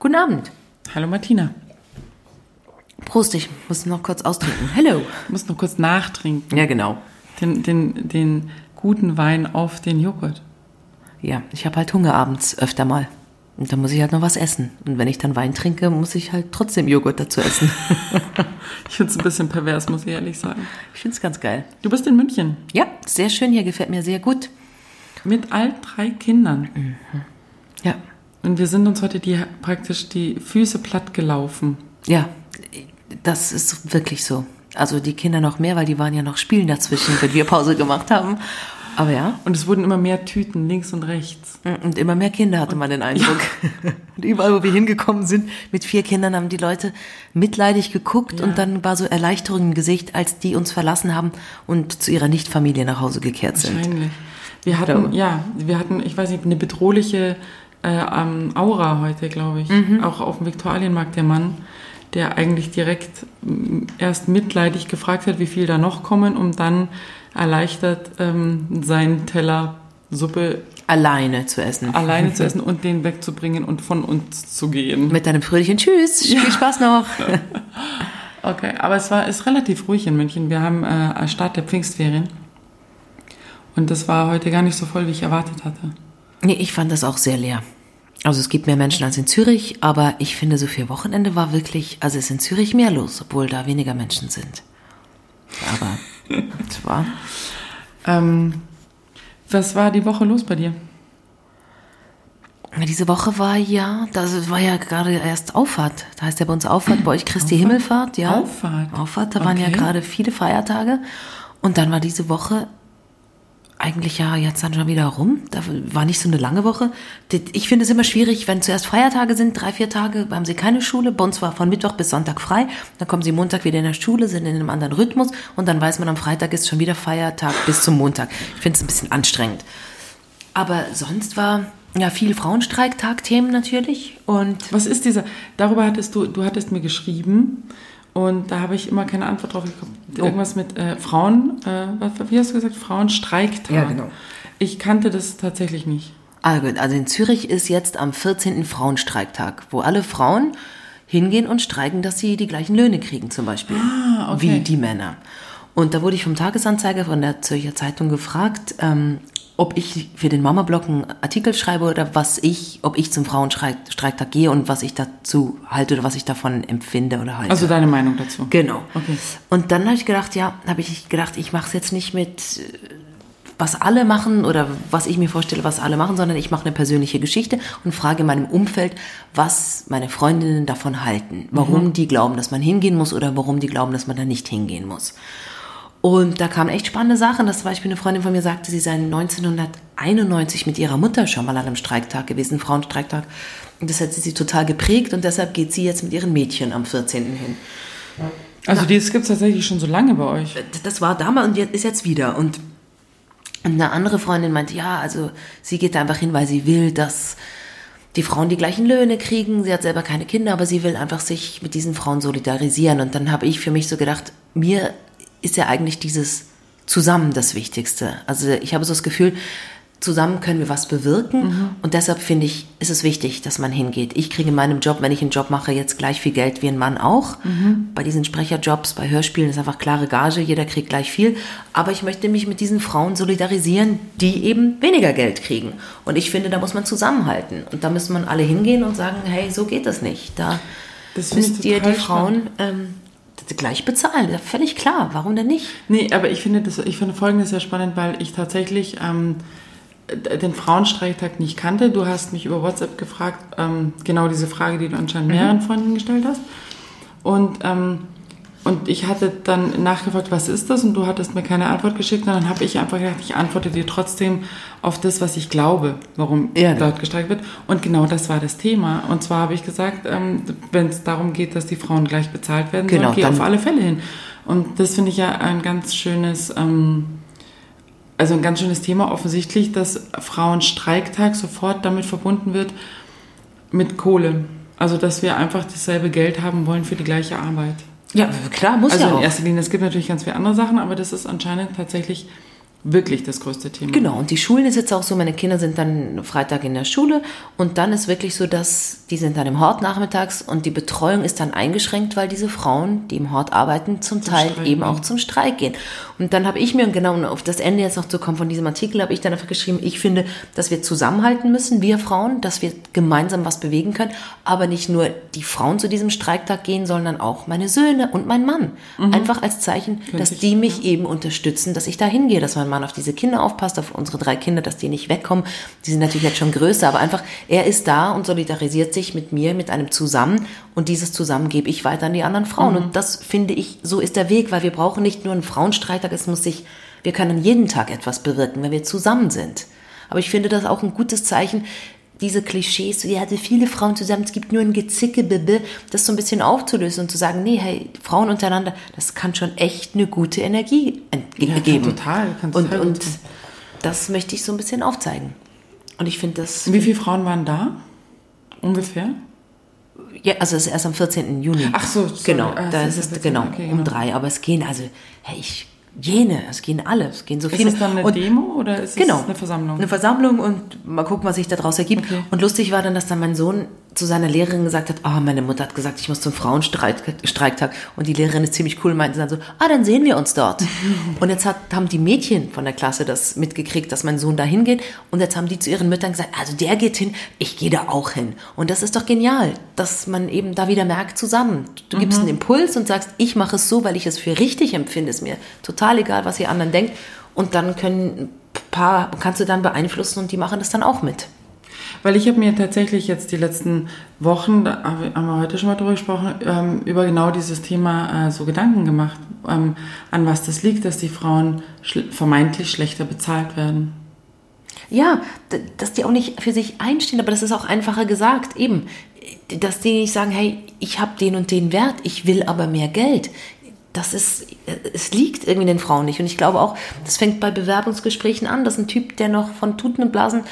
Guten Abend. Hallo Martina. Prost, ich muss noch kurz austrinken. Hello. Du musst noch kurz nachtrinken. Ja, genau. Den, den, den guten Wein auf den Joghurt. Ja, ich habe halt Hunger abends öfter mal. Und dann muss ich halt noch was essen. Und wenn ich dann Wein trinke, muss ich halt trotzdem Joghurt dazu essen. Ich finde es ein bisschen pervers, muss ich ehrlich sagen. ich finde es ganz geil. Du bist in München Ja, sehr schön hier, gefällt mir sehr gut. mit all drei Kindern. Ja, Und wir sind uns heute die, praktisch die Füße platt gelaufen. ja, das ist wirklich so. Also die Kinder noch mehr, weil die waren ja noch spielen dazwischen, wenn wir Pause gemacht haben. Aber ja, Und es wurden immer mehr Tüten links und rechts. und immer mehr Kinder hatte man den Eindruck. Und überall, wo wir hingekommen sind, mit vier Kindern haben die Leute mitleidig geguckt Ja. und dann war so Erleichterung im Gesicht, als die uns verlassen haben und zu ihrer Nichtfamilie nach Hause gekehrt sind. Wahrscheinlich. Wir hatten, ja, wir hatten, ich weiß nicht, eine bedrohliche äh, ähm, Aura heute, glaube ich. Mhm. Auch auf dem Viktualienmarkt der Mann, der eigentlich direkt m, erst mitleidig gefragt hat, wie viel da noch kommen, um dann erleichtert ähm, seinen Teller Suppe Alleine zu essen. alleine zu essen und den wegzubringen und von uns zu gehen. Mit deinem fröhlichen Tschüss, viel Spaß noch. Okay, aber es war ist relativ ruhig in München. Wir haben äh, Start der Pfingstferien. Und das war heute gar nicht so voll, wie ich erwartet hatte. Nee, ich fand das auch sehr leer. Also es gibt mehr Menschen als in Zürich, aber ich finde, so für Wochenende war wirklich, also es ist in Zürich mehr los, obwohl da weniger Menschen sind. Aber es war, Ähm, was war die Woche los bei dir? diese Woche war ja, das war ja gerade erst Auffahrt. Da heißt ja bei uns Auffahrt, bei euch Christi Himmelfahrt, ja. Auffahrt. Auffahrt, da waren ja Okay. gerade viele Feiertage. Und dann war diese Woche eigentlich ja jetzt dann schon wieder rum. Da war nicht so eine lange Woche. Ich finde es immer schwierig, wenn zuerst Feiertage sind, drei, vier Tage, haben sie keine Schule. Bei uns war von Mittwoch bis Sonntag frei. Dann kommen sie Montag wieder in der Schule, sind in einem anderen Rhythmus. Und dann weiß man, am Freitag ist schon wieder Feiertag bis zum Montag. Ich finde es ein bisschen anstrengend. Aber sonst war ja viel Frauenstreiktag-Themen natürlich. Und Was ist dieser? Darüber hattest du, du hattest mir geschrieben und da habe ich immer keine Antwort drauf bekommen. Oh. Irgendwas mit äh, Frauen, äh, was, wie hast du gesagt? Frauenstreiktag. Ja, genau. Ich kannte das tatsächlich nicht. Ah, gut. Also in Zürich ist jetzt am 14. Frauenstreiktag, wo alle Frauen hingehen und streiken, dass sie die gleichen Löhne kriegen zum Beispiel. Ah, okay. Wie die Männer. Und da wurde ich vom Tagesanzeiger von der Zürcher Zeitung gefragt, ähm, ob ich für den Mama-Blog einen Artikel schreibe oder was ich, ob ich zum Frauenstreiktag gehe und was ich dazu halte oder was ich davon empfinde oder halte. Also deine Meinung dazu. Genau. Okay. Und dann habe ich gedacht, ja, habe ich gedacht, ich mache es jetzt nicht mit, äh, was alle machen oder was ich mir vorstelle, was alle machen, sondern ich mache eine persönliche Geschichte und frage in meinem Umfeld, was meine Freundinnen davon halten, warum die glauben, dass man hingehen muss oder warum die glauben, dass man da nicht hingehen muss. Und da kamen echt spannende Sachen. Das zum Beispiel eine Freundin von mir sagte, sie sei 1991 mit ihrer Mutter schon mal an einem Streiktag gewesen, Frauenstreiktag. Und das hat sie total geprägt und deshalb geht sie jetzt mit ihren Mädchen am 14. hin. Also das gibt es tatsächlich schon so lange bei euch. Das war damals und jetzt ist jetzt wieder. Und eine andere Freundin meinte, ja, also sie geht da einfach hin, weil sie will, dass die Frauen die gleichen Löhne kriegen. Sie hat selber keine Kinder, aber sie will einfach sich mit diesen Frauen solidarisieren. Und dann habe ich für mich so gedacht, mir ist ja eigentlich dieses Zusammen das Wichtigste. Also ich habe so das Gefühl, zusammen können wir was bewirken. Und deshalb finde ich, ist es wichtig, dass man hingeht. Ich kriege in meinem Job, wenn ich einen Job mache, jetzt gleich viel Geld wie ein Mann auch. Bei diesen Sprecherjobs, bei Hörspielen ist einfach klare Gage, jeder kriegt gleich viel. Aber ich möchte mich mit diesen Frauen solidarisieren, die eben weniger Geld kriegen. Und ich finde, da muss man zusammenhalten. Und da müssen man alle hingehen und sagen, hey, so geht das nicht. Da Das müsst ihr die Frauen ähm, gleich bezahlen. Ja, völlig klar. Warum denn nicht? Nee, aber ich finde, das, ich finde Folgendes sehr spannend, weil ich tatsächlich ähm, den Frauenstreiktag nicht kannte. Du hast mich über WhatsApp gefragt, ähm, genau diese Frage, die du anscheinend mehreren Freunden gestellt hast. Und, ähm, und ich hatte dann nachgefragt, was ist das? Und du hattest mir keine Antwort geschickt. Und dann habe ich einfach gedacht, ich antworte dir trotzdem auf das, was ich glaube, warum genau. dort gestreikt wird. Und genau das war das Thema. Und zwar habe ich gesagt, ähm, wenn es darum geht, dass die Frauen gleich bezahlt werden, Genau, sollen, geh auf alle Fälle hin. Und das finde ich ja ein ganz schönes, ähm, also ein ganz schönes Thema offensichtlich, dass Frauenstreiktag sofort damit verbunden wird mit Kohle. Also dass wir einfach dasselbe Geld haben wollen für die gleiche Arbeit. Ja, klar, muss Also ja in auch. erster Linie, es gibt natürlich ganz viele andere Sachen, aber das ist anscheinend tatsächlich wirklich das größte Thema. Genau, und die Schulen ist jetzt auch so, meine Kinder sind dann Freitag in der Schule und dann ist wirklich so, dass die sind dann im Hort nachmittags und die Betreuung ist dann eingeschränkt, weil diese Frauen, die im Hort arbeiten, zum, zum Teil Streik eben gehen. auch zum Streik gehen. Und dann habe ich mir, genau um auf das Ende jetzt noch zu kommen von diesem Artikel, habe ich dann einfach geschrieben, ich finde, dass wir zusammenhalten müssen, wir Frauen, dass wir gemeinsam was bewegen können, aber nicht nur die Frauen zu diesem Streiktag gehen, sondern auch meine Söhne und mein Mann. Mhm. Einfach als Zeichen, Könnte dass die mich ja. eben unterstützen, dass ich da hingehe, dass mein Mann auf diese Kinder aufpasst, auf unsere drei Kinder, dass die nicht wegkommen. Die sind natürlich jetzt schon größer, aber einfach, er ist da und solidarisiert sich mit mir, mit einem Zusammen und dieses Zusammen gebe ich weiter an die anderen Frauen. Mhm. Und das finde ich, so ist der Weg, weil wir brauchen nicht nur einen Frauenstreittag, es muss sich, wir können jeden Tag etwas bewirken, wenn wir zusammen sind. Aber ich finde das auch ein gutes Zeichen, diese Klischees, ja, hatte viele Frauen zusammen, es gibt nur ein Gezicke, Bibbe, das so ein bisschen aufzulösen und zu sagen, nee, hey, Frauen untereinander, das kann schon echt eine gute Energie ja, geben. Kann total, kann total. Und, und das möchte ich so ein bisschen aufzeigen. Und ich finde das. Wie viele Frauen waren da? Ungefähr? Ja, also es ist erst am 14. Juni. Ach so, sorry. genau. Ah, da ist es genau okay, um genau. drei. Aber es gehen also, hey, ich jene, es gehen alle, es gehen so viele. Ist es dann eine und, Demo oder ist genau, es eine Versammlung? Eine Versammlung und mal gucken, was sich daraus ergibt. Okay. Und lustig war dann, dass dann mein Sohn zu seiner Lehrerin gesagt hat, ah, oh, meine Mutter hat gesagt, ich muss zum Frauenstreiktag. Und die Lehrerin ist ziemlich cool, meinte dann so, ah, dann sehen wir uns dort. und jetzt hat, haben die Mädchen von der Klasse das mitgekriegt, dass mein Sohn da hingeht. Und jetzt haben die zu ihren Müttern gesagt, also der geht hin, ich gehe da auch hin. Und das ist doch genial, dass man eben da wieder merkt, zusammen. Du mhm. gibst einen Impuls und sagst, ich mache es so, weil ich es für richtig empfinde. Es mir total egal, was ihr anderen denkt. Und dann können paar, kannst du dann beeinflussen und die machen das dann auch mit. Weil ich habe mir tatsächlich jetzt die letzten Wochen, da haben wir heute schon mal drüber gesprochen, ähm, über genau dieses Thema äh, so Gedanken gemacht, ähm, an was das liegt, dass die Frauen vermeintlich schlechter bezahlt werden. Ja, dass die auch nicht für sich einstehen, aber das ist auch einfacher gesagt, eben, dass die nicht sagen, hey, ich habe den und den Wert, ich will aber mehr Geld das ist, es liegt irgendwie den Frauen nicht. Und ich glaube auch, das fängt bei Bewerbungsgesprächen an, dass ein Typ, der noch von Tuten und Blasen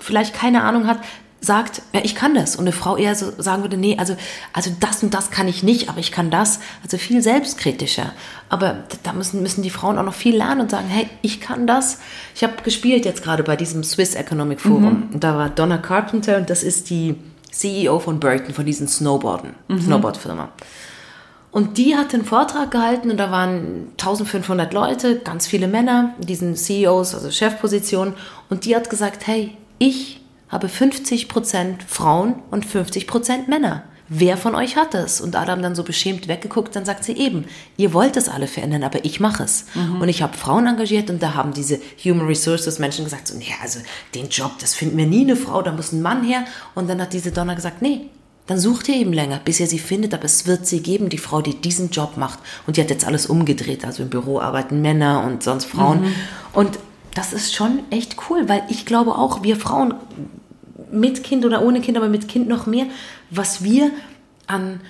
vielleicht keine Ahnung hat, sagt, ja, ich kann das. Und eine Frau eher so sagen würde, nee, also, also das und das kann ich nicht, aber ich kann das. Also viel selbstkritischer. Aber da müssen, müssen die Frauen auch noch viel lernen und sagen, hey, ich kann das. Ich habe gespielt jetzt gerade bei diesem Swiss Economic Forum. Mhm. Und da war Donna Carpenter und das ist die CEO von Burton, von diesen Snowboarden, mhm. Snowboard-Firma. Und die hat einen Vortrag gehalten und da waren 1500 Leute, ganz viele Männer, diesen CEOs, also Chefpositionen. Und die hat gesagt, hey, ich habe 50% Frauen und 50% Männer. Wer von euch hat das? Und haben dann so beschämt weggeguckt, dann sagt sie eben, ihr wollt es alle verändern, aber ich mache es. Mhm. Und ich habe Frauen engagiert und da haben diese Human Resources Menschen gesagt, so, nee, also den Job, das finden wir nie eine Frau, da muss ein Mann her. Und dann hat diese Donner gesagt, nee, dann sucht ihr eben länger, bis ihr sie findet, aber es wird sie geben, die Frau, die diesen Job macht. Und die hat jetzt alles umgedreht, also im Büro arbeiten Männer und sonst Frauen. Mhm. Und das ist schon echt cool, weil ich glaube auch, wir Frauen mit Kind oder ohne Kind, aber mit Kind noch mehr, was wir an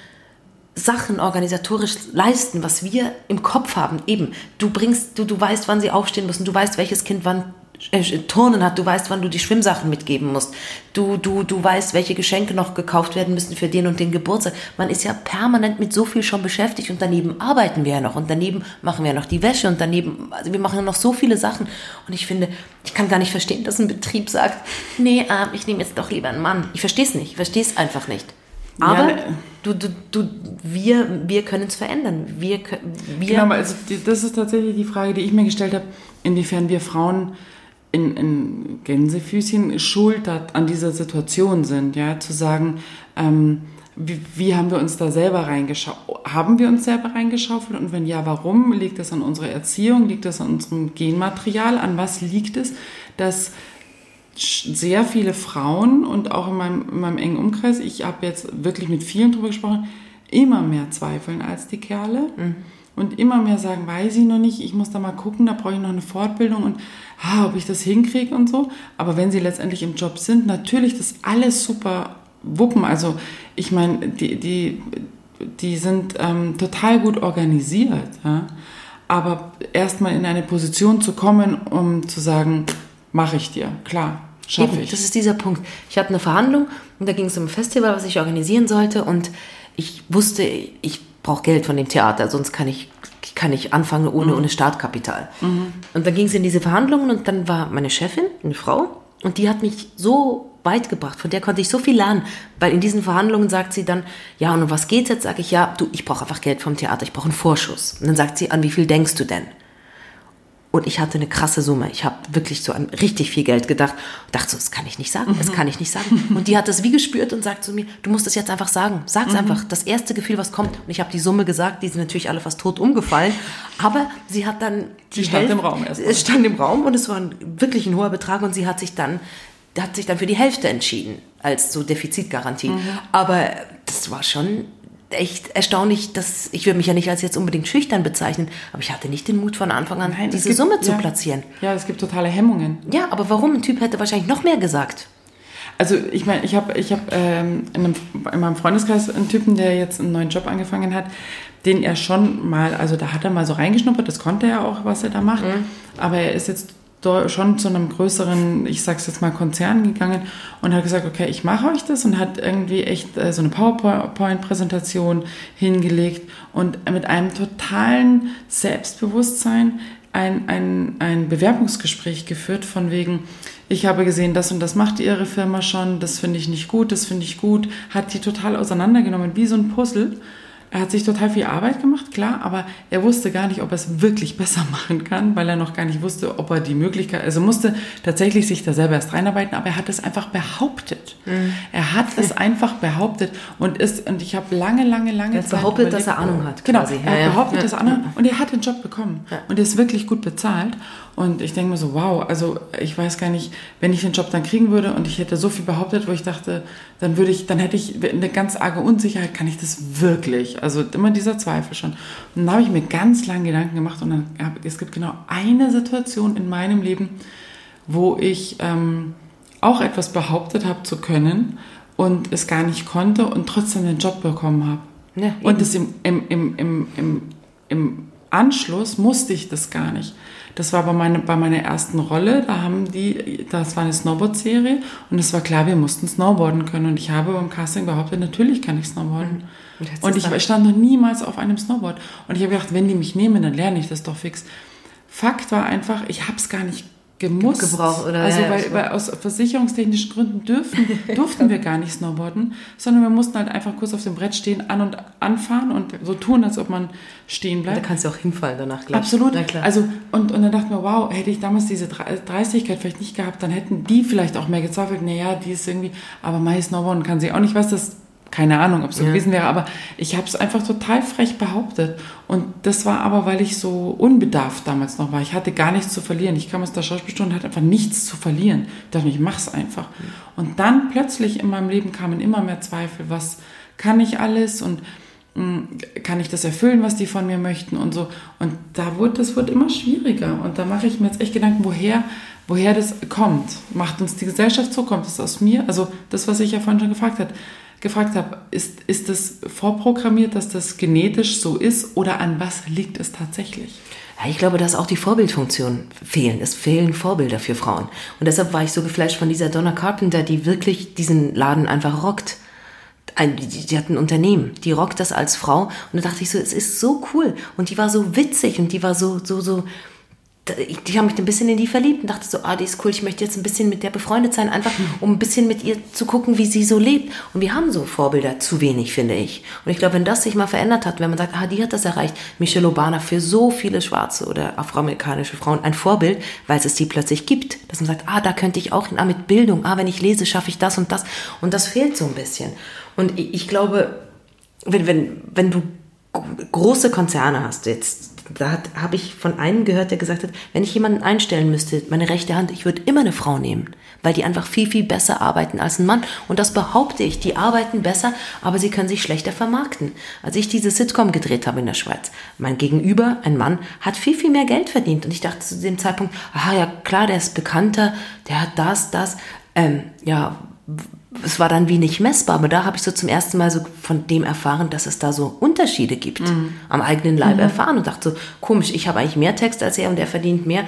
Sachen organisatorisch leisten, was wir im Kopf haben. Eben, du bringst, du, du weißt, wann sie aufstehen müssen, du weißt, welches Kind wann Turnen hat, du weißt, wann du die Schwimmsachen mitgeben musst. Du, du, du weißt, welche Geschenke noch gekauft werden müssen für den und den Geburtstag. Man ist ja permanent mit so viel schon beschäftigt und daneben arbeiten wir ja noch und daneben machen wir ja noch die Wäsche und daneben, also wir machen ja noch so viele Sachen. Und ich finde, ich kann gar nicht verstehen, dass ein Betrieb sagt, nee, äh, ich nehme jetzt doch lieber einen Mann. Ich verstehe es nicht, ich verstehe es einfach nicht. Aber ja, ne. du, du, du, wir, wir können es verändern. Wir, wir genau, also das ist tatsächlich die Frage, die ich mir gestellt habe, inwiefern wir Frauen in, in Gänsefüßchen schuld an dieser Situation sind, ja, zu sagen, ähm, wie, wie, haben wir uns da selber reingeschaut? Haben wir uns selber reingeschaufelt? Und wenn ja, warum? Liegt das an unserer Erziehung? Liegt das an unserem Genmaterial? An was liegt es, dass sehr viele Frauen und auch in meinem, in meinem engen Umkreis, ich habe jetzt wirklich mit vielen drüber gesprochen, immer mehr zweifeln als die Kerle. Mhm und immer mehr sagen, weiß ich noch nicht, ich muss da mal gucken, da brauche ich noch eine Fortbildung und ah, ob ich das hinkriege und so. Aber wenn sie letztendlich im Job sind, natürlich das alles super wuppen. Also ich meine, die, die, die sind ähm, total gut organisiert. Ja? Aber erstmal in eine Position zu kommen, um zu sagen, mache ich dir, klar, schaffe ich. Das ist dieser Punkt. Ich hatte eine Verhandlung und da ging es um ein Festival, was ich organisieren sollte und ich wusste, ich brauche Geld von dem Theater, sonst kann ich, ich kann nicht anfangen ohne, ohne Startkapital. Und dann ging es in diese Verhandlungen und dann war meine Chefin, eine Frau, und die hat mich so weit gebracht, von der konnte ich so viel lernen, weil in diesen Verhandlungen sagt sie dann, ja, und um was geht's jetzt? Sag ich, ja, du, ich brauche einfach Geld vom Theater, ich brauche einen Vorschuss. Und dann sagt sie, an wie viel denkst du denn? Und ich hatte eine krasse Summe. Ich habe wirklich so an richtig viel Geld gedacht und dachte so, das kann ich nicht sagen, das kann ich nicht sagen. Und die hat das wie gespürt und sagt zu mir, du musst das jetzt einfach sagen. Sag's einfach. Das erste Gefühl, was kommt. Und ich habe die Summe gesagt, die sind natürlich alle fast tot umgefallen. Aber sie hat dann Die stand Hälfte- im Raum erstmal. Es stand im Raum und es war ein, wirklich ein hoher Betrag und sie hat sich dann hat sich dann für die Hälfte entschieden als so Defizitgarantie. Mhm. Aber das war schon echt erstaunlich, dass ich würde mich ja nicht als jetzt unbedingt schüchtern bezeichnen, aber ich hatte nicht den Mut von Anfang an Nein, es diese gibt- Summe zu ja. platzieren. Ja, es gibt totale Hemmungen. Ja, aber warum? Ein Typ hätte wahrscheinlich noch mehr gesagt. Also ich meine, ich habe ich hab, ähm, in, einem, in meinem Freundeskreis einen Typen, der jetzt einen neuen Job angefangen hat, den er schon mal, also da hat er mal so reingeschnuppert, das konnte er auch, was er da macht, aber er ist jetzt schon zu einem größeren, ich sag's jetzt mal, Konzern gegangen und hat gesagt, okay, ich mache euch das und hat irgendwie echt äh, so eine PowerPoint-Präsentation hingelegt und mit einem totalen Selbstbewusstsein ein, ein, ein Bewerbungsgespräch geführt von wegen, ich habe gesehen, das und das macht Ihre Firma schon, das finde ich nicht gut, das finde ich gut, hat die total auseinandergenommen, wie so ein Puzzle. Er hat sich total viel Arbeit gemacht, klar, aber er wusste gar nicht, ob er es wirklich besser machen kann, weil er noch gar nicht wusste, ob er die Möglichkeit, also musste tatsächlich sich da selber erst reinarbeiten, aber er hat es einfach behauptet. Er hat es einfach behauptet und ist, und ich habe lange, lange, lange Er hat behauptet, dass er Ahnung hat, Genau, quasi. er hat Ja, behauptet, Ja. dass er Ahnung und er hat den Job bekommen und er ist wirklich gut bezahlt und ich denke mir so, wow, also ich weiß gar nicht, wenn ich den Job dann kriegen würde und ich hätte so viel behauptet, wo ich dachte, dann würde ich, dann hätte ich eine ganz arge Unsicherheit, kann ich das wirklich? Also immer dieser Zweifel schon. Und dann habe ich mir ganz lange Gedanken gemacht und dann hab, es gibt genau eine Situation in meinem Leben, wo ich ähm, auch etwas behauptet habe zu können und es gar nicht konnte und trotzdem den Job bekommen habe. Ja, und das im, im, im, im, im, im Anschluss musste ich das gar nicht. Das war bei, meine, bei meiner ersten Rolle, da haben die, das war eine Snowboard-Serie und es war klar, wir mussten Snowboarden können und ich habe beim Casting behauptet, natürlich kann ich Snowboarden. Und jetzt Und ist ich dann- stand noch niemals auf einem Snowboard. Und ich habe gedacht, wenn die mich nehmen, dann lerne ich das doch fix. Fakt war einfach, ich habe es gar nicht gemusst. Gebraucht, oder? Also Ja, weil, weil aus versicherungstechnischen Gründen dürfen, durften wir gar nicht snowboarden, sondern wir mussten halt einfach kurz auf dem Brett stehen, an und anfahren und so tun, als ob man stehen Da bleibt. kannst du auch hinfallen danach, glaub ich. Absolut. Na klar. Also, und, und dann dachte ich mir, wow, hätte ich damals diese Dre- Dreistigkeit vielleicht nicht gehabt, dann hätten die vielleicht auch mehr gezweifelt, naja, die ist irgendwie, aber Mai Snowboarden kann sie auch nicht, was das, keine Ahnung, ob es so Ja. gewesen wäre, aber ich habe es einfach total frech behauptet. Und das war aber, weil ich so unbedarft damals noch war. Ich hatte gar nichts zu verlieren. Ich kam aus der Schauspielstunde und hatte einfach nichts zu verlieren. Ich dachte, mir, ich mach's einfach. Und dann plötzlich in meinem Leben kamen immer mehr Zweifel, was kann ich alles und mh, kann ich das erfüllen, was die von mir möchten und so. Und da wurde, das wird immer schwieriger. Und da mache ich mir jetzt echt Gedanken, woher, woher das kommt. Macht uns die Gesellschaft so? Kommt es aus mir? Also das, was ich ja vorhin schon gefragt habe, gefragt habe, ist, ist das vorprogrammiert, dass das genetisch so ist oder an was liegt es tatsächlich? Ich glaube, dass auch die Vorbildfunktionen fehlen. Es fehlen Vorbilder für Frauen. Und deshalb war ich so geflasht von dieser Donna Carpenter, die wirklich diesen Laden einfach rockt. Die, die hat ein Unternehmen, die rockt das als Frau. Und da dachte ich so, es ist so cool. Und die war so witzig und die war so, so, so, ich, habe mich ein bisschen in die verliebt und dachte so, ah, die ist cool, ich möchte jetzt ein bisschen mit der befreundet sein, einfach um ein bisschen mit ihr zu gucken, wie sie so lebt. Und wir haben so Vorbilder zu wenig, finde ich. Und ich glaube, wenn das sich mal verändert hat, wenn man sagt, ah, die hat das erreicht, Michelle Obama für so viele schwarze oder afroamerikanische Frauen ein Vorbild, weil es die plötzlich gibt, dass man sagt, ah, da könnte ich auch hin, ah, mit Bildung, ah, wenn ich lese, schaffe ich das und das. Und das fehlt so ein bisschen. Und ich, ich glaube, wenn, wenn, wenn du große Konzerne hast, jetzt, da habe ich von einem gehört, der gesagt hat, wenn ich jemanden einstellen müsste, meine rechte Hand, ich würde immer eine Frau nehmen, weil die einfach viel, viel besser arbeiten als ein Mann. Und das behaupte ich, die arbeiten besser, aber sie können sich schlechter vermarkten. Als ich diese Sitcom gedreht habe in der Schweiz, mein Gegenüber, ein Mann, hat viel, viel mehr Geld verdient. Und ich dachte zu dem Zeitpunkt, aha, ja klar, der ist bekannter, der hat das, das. Ähm, ja, es war dann wie nicht messbar, aber da habe ich so zum ersten Mal so von dem erfahren, dass es da so Unterschiede gibt, am eigenen Leib erfahren und dachte so, komisch, ich habe eigentlich mehr Text als er und er verdient mehr.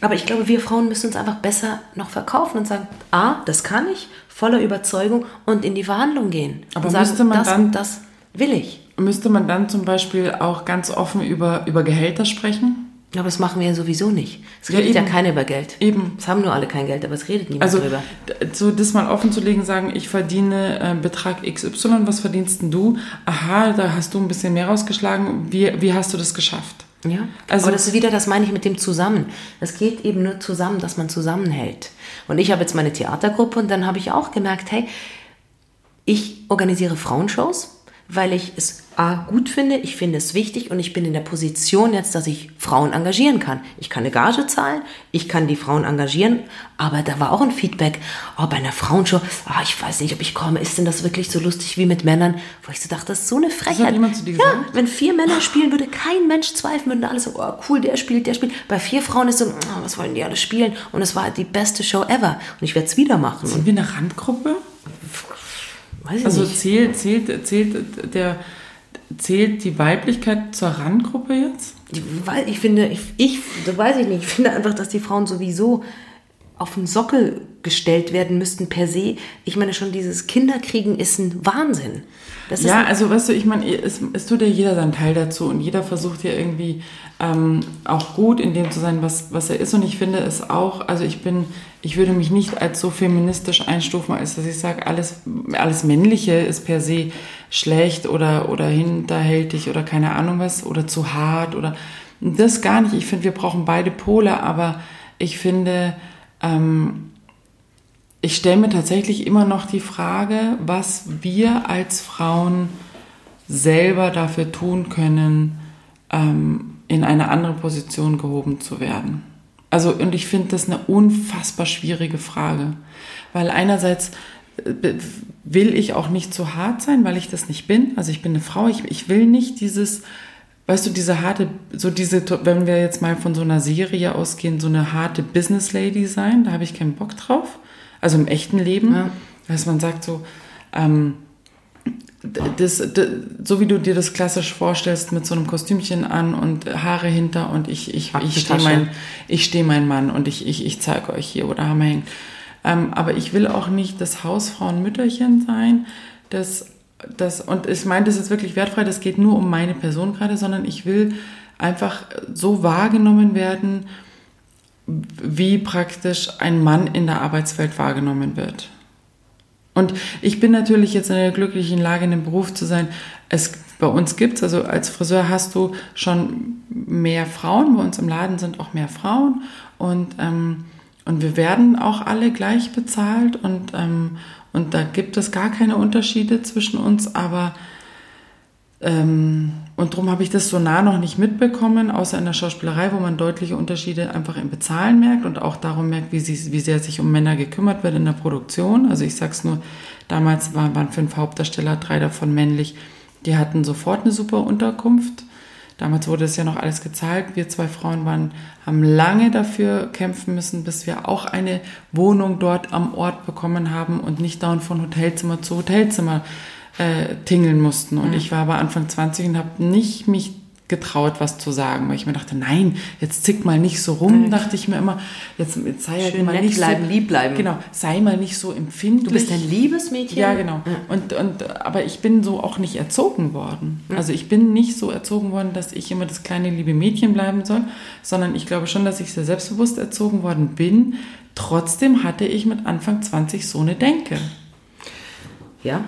Aber ich glaube, wir Frauen müssen uns einfach besser noch verkaufen und sagen, ah, das kann ich, voller Überzeugung und in die Verhandlung gehen. Aber und sagen, müsste man das dann- und das will ich. müsste man dann zum Beispiel auch ganz offen über, über Gehälter sprechen? Aber das machen wir ja sowieso nicht. Es redet ja, ja keiner über Geld. Eben. Es haben nur alle kein Geld, aber es redet niemand also, drüber. So das mal offen zu legen, sagen, ich verdiene äh, Betrag XY, was verdienst denn du? Aha, da hast du ein bisschen mehr rausgeschlagen. Wie, wie hast du das geschafft? Ja, also, aber das ist wieder, das meine ich mit dem Zusammen. Es geht eben nur zusammen, dass man zusammenhält. Und ich habe jetzt meine Theatergruppe und dann habe ich auch gemerkt, hey, ich organisiere Frauenshows weil ich es A gut finde, ich finde es wichtig und ich bin in der Position jetzt, dass ich Frauen engagieren kann. Ich kann eine Gage zahlen, ich kann die Frauen engagieren, aber da war auch ein Feedback, oh, bei einer Frauenshow, oh, ich weiß nicht, ob ich komme, ist denn das wirklich so lustig wie mit Männern? Wo ich so dachte, das ist so eine Frechheit. Ja, wenn vier Männer spielen, würde kein Mensch zweifeln, würden alles so, oh cool, der spielt, der spielt. Bei vier Frauen ist so, oh, was wollen die alle spielen? Und es war die beste Show ever. Und ich werde es wieder machen. Sind wir eine Randgruppe? Weiß also nicht. zählt, zählt, zählt, der, zählt die Weiblichkeit zur Randgruppe jetzt? Ich finde, ich, ich, das weiß ich nicht, ich finde einfach, dass die Frauen sowieso auf den Sockel gestellt werden müssten per se. Ich meine schon, dieses Kinderkriegen ist ein Wahnsinn. Das ja, also weißt du, ich meine, es, es, tut ja jeder seinen Teil dazu und jeder versucht ja irgendwie ähm, auch gut in dem zu sein, was, was er ist. Und ich finde es auch, also ich bin, ich würde mich nicht als so feministisch einstufen, als dass ich sage, alles, alles Männliche ist per se schlecht oder, oder hinterhältig oder keine Ahnung was oder zu hart oder das gar nicht. Ich finde, wir brauchen beide Pole, aber ich finde, ähm, ich stelle mir tatsächlich immer noch die Frage, was wir als Frauen selber dafür tun können, ähm, in eine andere Position gehoben zu werden. Also, und ich finde das eine unfassbar schwierige Frage, weil einerseits äh, will ich auch nicht zu hart sein, weil ich das nicht bin. Also ich bin eine Frau, ich, ich will nicht dieses, weißt du, diese harte, so diese, wenn wir jetzt mal von so einer Serie ausgehen, so eine harte Business Lady sein, da habe ich keinen Bock drauf also im echten Leben, ja. dass man sagt so, ähm, das, das, so wie du dir das klassisch vorstellst, mit so einem Kostümchen an und Haare hinter und ich, ich, ich stehe mein, ich stehe mein Mann und ich, ich, ich zeige euch hier, wo der Hammer hängt. Ähm, aber ich will auch nicht das Hausfrauenmütterchen sein, das, das, und ich meine das ist wirklich wertfrei, das geht nur um meine Person gerade, sondern ich will einfach so wahrgenommen werden, wie praktisch ein Mann in der Arbeitswelt wahrgenommen wird. Und ich bin natürlich jetzt in der glücklichen Lage, in dem Beruf zu sein. Es, bei uns gibt es, also als Friseur hast du schon mehr Frauen. Bei uns im Laden sind auch mehr Frauen. Und, ähm, und wir werden auch alle gleich bezahlt. Und, ähm, und da gibt es gar keine Unterschiede zwischen uns. Aber ähm, und darum habe ich das so nah noch nicht mitbekommen, außer in der Schauspielerei, wo man deutliche Unterschiede einfach im Bezahlen merkt und auch darum merkt, wie, sie, wie sehr sich um Männer gekümmert wird in der Produktion. Also ich sage es nur, damals waren, waren fünf Hauptdarsteller, drei davon männlich, die hatten sofort eine super Unterkunft. Damals wurde es ja noch alles gezahlt. Wir zwei Frauen waren, haben lange dafür kämpfen müssen, bis wir auch eine Wohnung dort am Ort bekommen haben und nicht dauernd von Hotelzimmer zu Hotelzimmer äh, tingeln mussten. Und mhm. ich war aber Anfang 20 und habe nicht mich getraut, was zu sagen, weil ich mir dachte, nein, jetzt zick mal nicht so rum, mhm. dachte ich mir immer, jetzt, jetzt sei halt mal nicht bleiben, so, lieb bleiben. Genau, sei mal nicht so empfindlich. Du bist ein liebes Mädchen. Ja, genau. Mhm. Und, und, aber ich bin so auch nicht erzogen worden. Mhm. Also ich bin nicht so erzogen worden, dass ich immer das kleine liebe Mädchen bleiben soll, sondern ich glaube schon, dass ich sehr selbstbewusst erzogen worden bin. Trotzdem hatte ich mit Anfang 20 so eine Denke. Ja,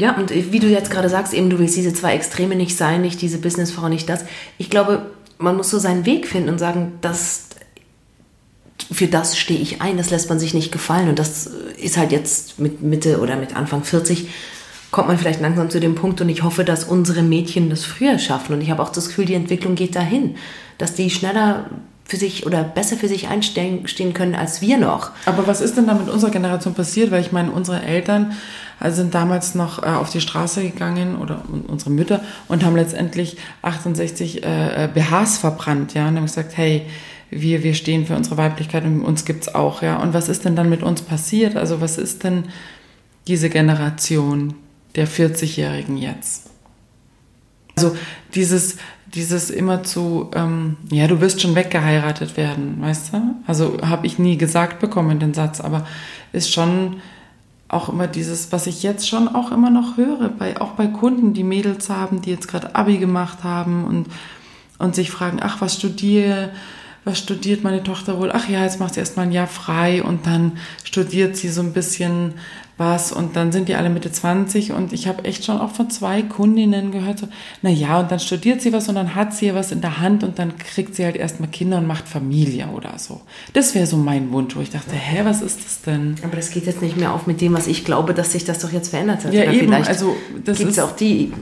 ja, und wie du jetzt gerade sagst, eben du willst diese zwei Extreme nicht sein, nicht diese Businessfrau, nicht das. Ich glaube, man muss so seinen Weg finden und sagen, das, für das stehe ich ein, das lässt man sich nicht gefallen. Und das ist halt jetzt mit Mitte oder mit Anfang 40, kommt man vielleicht langsam zu dem Punkt und ich hoffe, dass unsere Mädchen das früher schaffen. Und ich habe auch das Gefühl, die Entwicklung geht dahin, dass die schneller für sich oder besser für sich einstehen können als wir noch. Aber was ist denn da mit unserer Generation passiert? Weil ich meine, unsere Eltern also sind damals noch äh, auf die Straße gegangen oder unsere Mütter und haben letztendlich 68 äh, BHs verbrannt, ja, und haben gesagt, hey, wir, wir stehen für unsere Weiblichkeit und uns gibt's auch, ja. Und was ist denn dann mit uns passiert? Also was ist denn diese Generation der 40-Jährigen jetzt? Also dieses, dieses immer zu, ähm, ja, du wirst schon weggeheiratet werden, weißt du? Also habe ich nie gesagt bekommen, den Satz, aber ist schon auch immer dieses, was ich jetzt schon auch immer noch höre, bei, auch bei Kunden, die Mädels haben, die jetzt gerade Abi gemacht haben und, und sich fragen, ach, was studiere, was studiert meine Tochter wohl? Ach ja, jetzt macht sie erstmal ein Jahr frei und dann studiert sie so ein bisschen was und dann sind die alle Mitte 20 und ich habe echt schon auch von zwei Kundinnen gehört, so, na ja, und dann studiert sie was und dann hat sie was in der Hand und dann kriegt sie halt erstmal Kinder und macht Familie oder so. Das wäre so mein Wunsch, wo ich dachte, hä, was ist das denn? Aber das geht jetzt nicht mehr auf mit dem, was ich glaube, dass sich das doch jetzt verändert hat. Ja, Oder eben, vielleicht also das gibt es ist- auch die,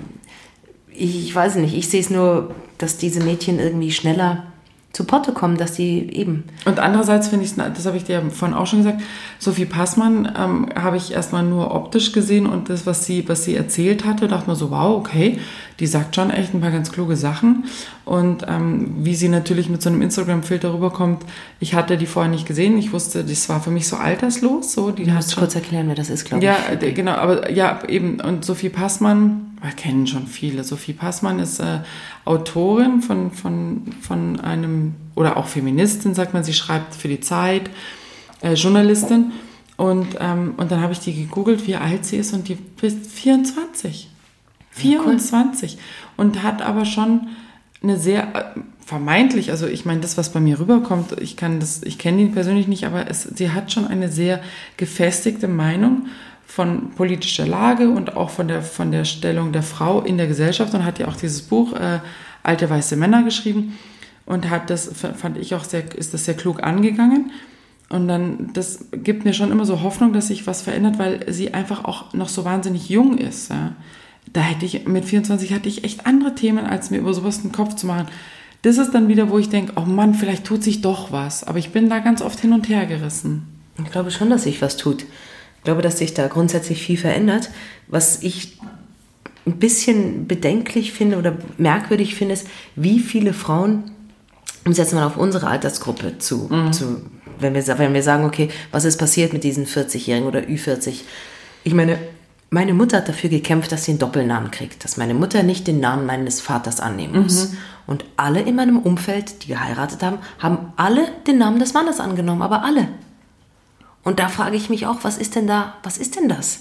ich weiß nicht, ich sehe es nur, dass diese Mädchen irgendwie schneller zu Potte kommen, dass die eben Und andererseits finde ich, das habe ich dir vorhin auch schon gesagt, Sophie Passmann ähm, habe ich erstmal nur optisch gesehen und das, was sie, was sie erzählt hatte, dachte mir so, wow, okay, die sagt schon echt ein paar ganz kluge Sachen. Und ähm, wie sie natürlich mit so einem Instagram-Filter rüberkommt, ich hatte die vorher nicht gesehen, ich wusste, das war für mich so alterslos, so, die Du musst schon kurz erklären, wer das ist, glaube ja, ich. d- genau, aber ja, eben. Und Sophie Passmann, wir kennen schon viele. Sophie Passmann ist äh, Autorin von, von, von einem, oder auch Feministin, sagt man, sie schreibt für die Zeit, äh, Journalistin. Und, ähm, und dann habe ich die gegoogelt, wie alt sie ist, und die ist 24. 24. Und hat aber schon eine sehr äh, vermeintlich, also ich meine, das, was bei mir rüberkommt, ich kann das, ich kenne ihn persönlich nicht, aber es, sie hat schon eine sehr gefestigte Meinung von politischer Lage und auch von der, von der Stellung der Frau in der Gesellschaft und hat ja auch dieses Buch äh, Alte weiße Männer geschrieben und hat das, fand ich auch sehr, ist das sehr klug angegangen. Und dann, das gibt mir schon immer so Hoffnung, dass sich was verändert, weil sie einfach auch noch so wahnsinnig jung ist. Ja. Da hätte ich, mit 24 hatte ich echt andere Themen, als mir über sowas den Kopf zu machen. Das ist dann wieder, wo ich denke, oh Mann, vielleicht tut sich doch was. Aber ich bin da ganz oft hin und her gerissen. Ich glaube schon, dass sich was tut. Ich glaube, dass sich da grundsätzlich viel verändert. Was ich ein bisschen bedenklich finde oder merkwürdig finde, ist, wie viele Frauen, um es jetzt mal auf unsere Altersgruppe zu, zu wenn, wir, wenn wir sagen, okay, was ist passiert mit diesen 40-Jährigen oder Ü40? Ich meine, meine Mutter hat dafür gekämpft, dass sie einen Doppelnamen kriegt, dass meine Mutter nicht den Namen meines Vaters annehmen muss. Und alle in meinem Umfeld, die geheiratet haben, haben alle den Namen des Mannes angenommen, aber alle. Und da frage ich mich auch, was ist denn da, was ist denn das?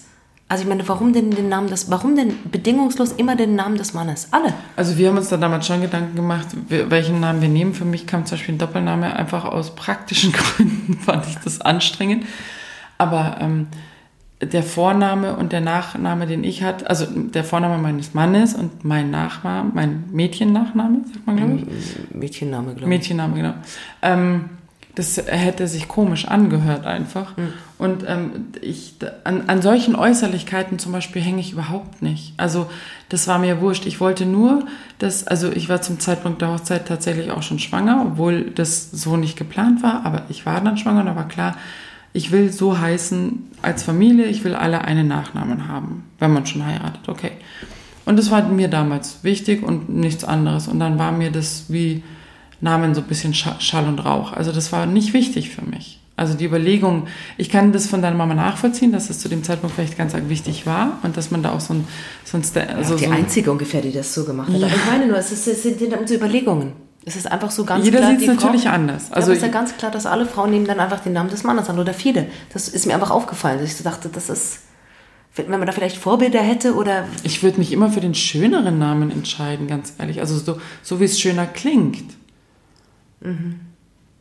Also ich meine, warum denn den Namen des, warum denn bedingungslos immer den Namen des Mannes? Alle. Also wir haben uns da damals schon Gedanken gemacht, we- welchen Namen wir nehmen. Für mich kam zum Beispiel ein Doppelname einfach aus praktischen Gründen, fand ich das anstrengend. Aber ähm, der Vorname und der Nachname, den ich hatte, also der Vorname meines Mannes und mein Nachname, mein Mädchennachname, sagt man glaube ich. Mädchenname, glaube ich. Mädchenname, genau. Ähm, das hätte sich komisch angehört einfach. Und ähm, ich, an, an solchen Äußerlichkeiten zum Beispiel hänge ich überhaupt nicht. Also das war mir wurscht. Ich wollte nur, dass, also ich war zum Zeitpunkt der Hochzeit tatsächlich auch schon schwanger, obwohl das so nicht geplant war, aber ich war dann schwanger und da war klar, ich will so heißen als Familie, ich will alle einen Nachnamen haben, wenn man schon heiratet, okay. Und das war mir damals wichtig und nichts anderes. Und dann war mir das wie Namen so ein bisschen Scha- Schall und Rauch. Also das war nicht wichtig für mich. Also die Überlegung, ich kann das von deiner Mama nachvollziehen, dass es zu dem Zeitpunkt vielleicht ganz wichtig war und dass man da auch so ein, so ein, Sta- also die so ein einzige ungefähr, die das so gemacht hat. Aber ich meine nur, es, ist, es sind so Überlegungen. Es ist einfach so ganz Jeder klar. sieht's die natürlich Frau, anders. Also es ist ja ganz klar, dass alle Frauen nehmen dann einfach den Namen des Mannes an oder viele. Das ist mir einfach aufgefallen, dass ich so dachte, das ist, wenn man da vielleicht Vorbilder hätte oder Ich würde mich immer für den schöneren Namen entscheiden, ganz ehrlich. Also so, so wie es schöner klingt.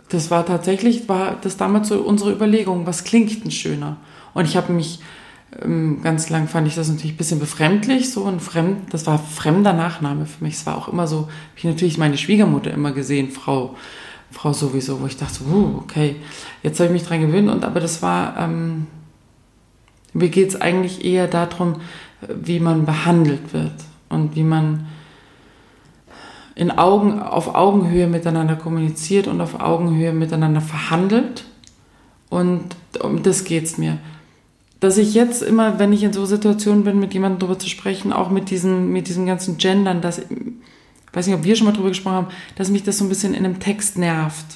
Das war tatsächlich, war das damals so unsere Überlegung, was klingt denn schöner? Und ich habe mich, ganz lang fand ich das natürlich ein bisschen befremdlich, so ein fremd, das war fremder Nachname für mich. Es war auch immer so, hab ich natürlich meine Schwiegermutter immer gesehen, Frau, Frau sowieso, wo ich dachte, uh, okay, jetzt habe ich mich dran gewöhnt, und aber das war, ähm, mir geht es eigentlich eher darum, wie man behandelt wird und wie man in Augen, auf Augenhöhe miteinander kommuniziert und auf Augenhöhe miteinander verhandelt. Und um das geht's mir. Dass ich jetzt immer, wenn ich in so Situationen bin, mit jemandem darüber zu sprechen, auch mit diesem, mit diesem ganzen Gendern, dass, ich weiß nicht, ob wir schon mal drüber gesprochen haben, dass mich das so ein bisschen in einem Text nervt.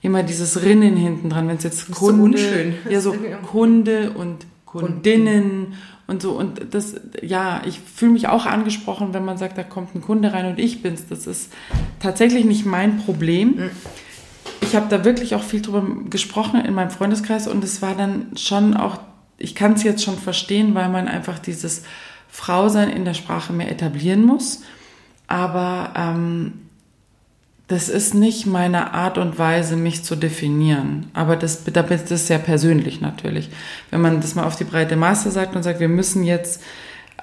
Immer dieses Rinnen hinten dran, wenn es jetzt so Kunde, unschön. ja so Kunde und Kundinnen und so und das, ja, ich fühle mich auch angesprochen, wenn man sagt, da kommt ein Kunde rein und ich bin's. Das ist tatsächlich nicht mein Problem. Ich habe da wirklich auch viel drüber gesprochen in meinem Freundeskreis und es war dann schon auch ich kann es jetzt schon verstehen, weil man einfach dieses Frausein in der Sprache mehr etablieren muss. Aber ähm, das ist nicht meine Art und Weise, mich zu definieren. Aber das, das ist sehr persönlich natürlich. Wenn man das mal auf die breite Masse sagt und sagt, wir müssen jetzt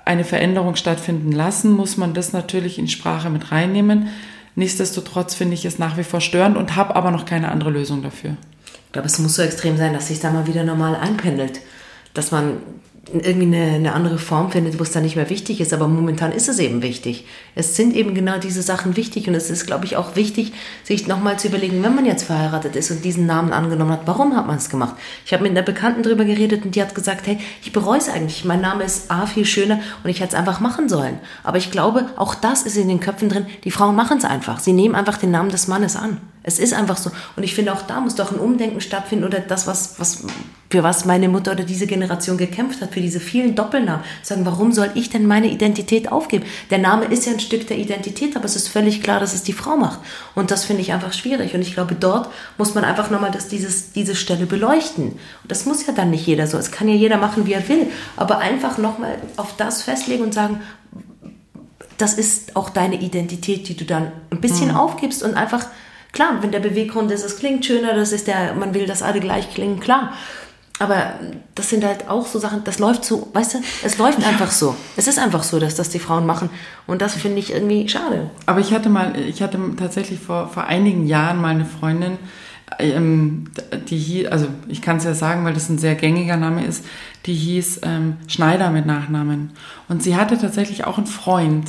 eine Veränderung stattfinden lassen, muss man das natürlich in Sprache mit reinnehmen. Nichtsdestotrotz finde ich es nach wie vor störend und habe aber noch keine andere Lösung dafür. Ich glaube, es muss so extrem sein, dass sich da mal wieder normal einpendelt. Dass man irgendwie eine, eine andere Form findet, wo es dann nicht mehr wichtig ist. Aber momentan ist es eben wichtig. Es sind eben genau diese Sachen wichtig. Und es ist, glaube ich, auch wichtig, sich nochmal zu überlegen, wenn man jetzt verheiratet ist und diesen Namen angenommen hat, warum hat man es gemacht? Ich habe mit einer Bekannten drüber geredet und die hat gesagt, hey, ich bereue es eigentlich. Mein Name ist A viel schöner und ich hätte es einfach machen sollen. Aber ich glaube, auch das ist in den Köpfen drin. Die Frauen machen es einfach. Sie nehmen einfach den Namen des Mannes an. Es ist einfach so. Und ich finde, auch da muss doch ein Umdenken stattfinden oder das, was, was, für was meine Mutter oder diese Generation gekämpft hat, für diese vielen Doppelnamen. Sagen, warum soll ich denn meine Identität aufgeben? Der Name ist ja ein Stück der Identität, aber es ist völlig klar, dass es die Frau macht. Und das finde ich einfach schwierig. Und ich glaube, dort muss man einfach nochmal das, dieses, diese Stelle beleuchten. Und das muss ja dann nicht jeder so. Es kann ja jeder machen, wie er will. Aber einfach nochmal auf das festlegen und sagen, das ist auch deine Identität, die du dann ein bisschen mhm. aufgibst und einfach Klar, wenn der Beweggrund ist, es klingt schöner, das ist der, man will, dass alle gleich klingen, klar. Aber das sind halt auch so Sachen, das läuft so, weißt du, es läuft einfach so. Es ist einfach so, dass das die Frauen machen. Und das finde ich irgendwie schade. Aber ich hatte mal, ich hatte tatsächlich vor, vor einigen Jahren mal eine Freundin, ähm, die hieß, also ich kann es ja sagen, weil das ein sehr gängiger Name ist, die hieß ähm, Schneider mit Nachnamen. Und sie hatte tatsächlich auch einen Freund,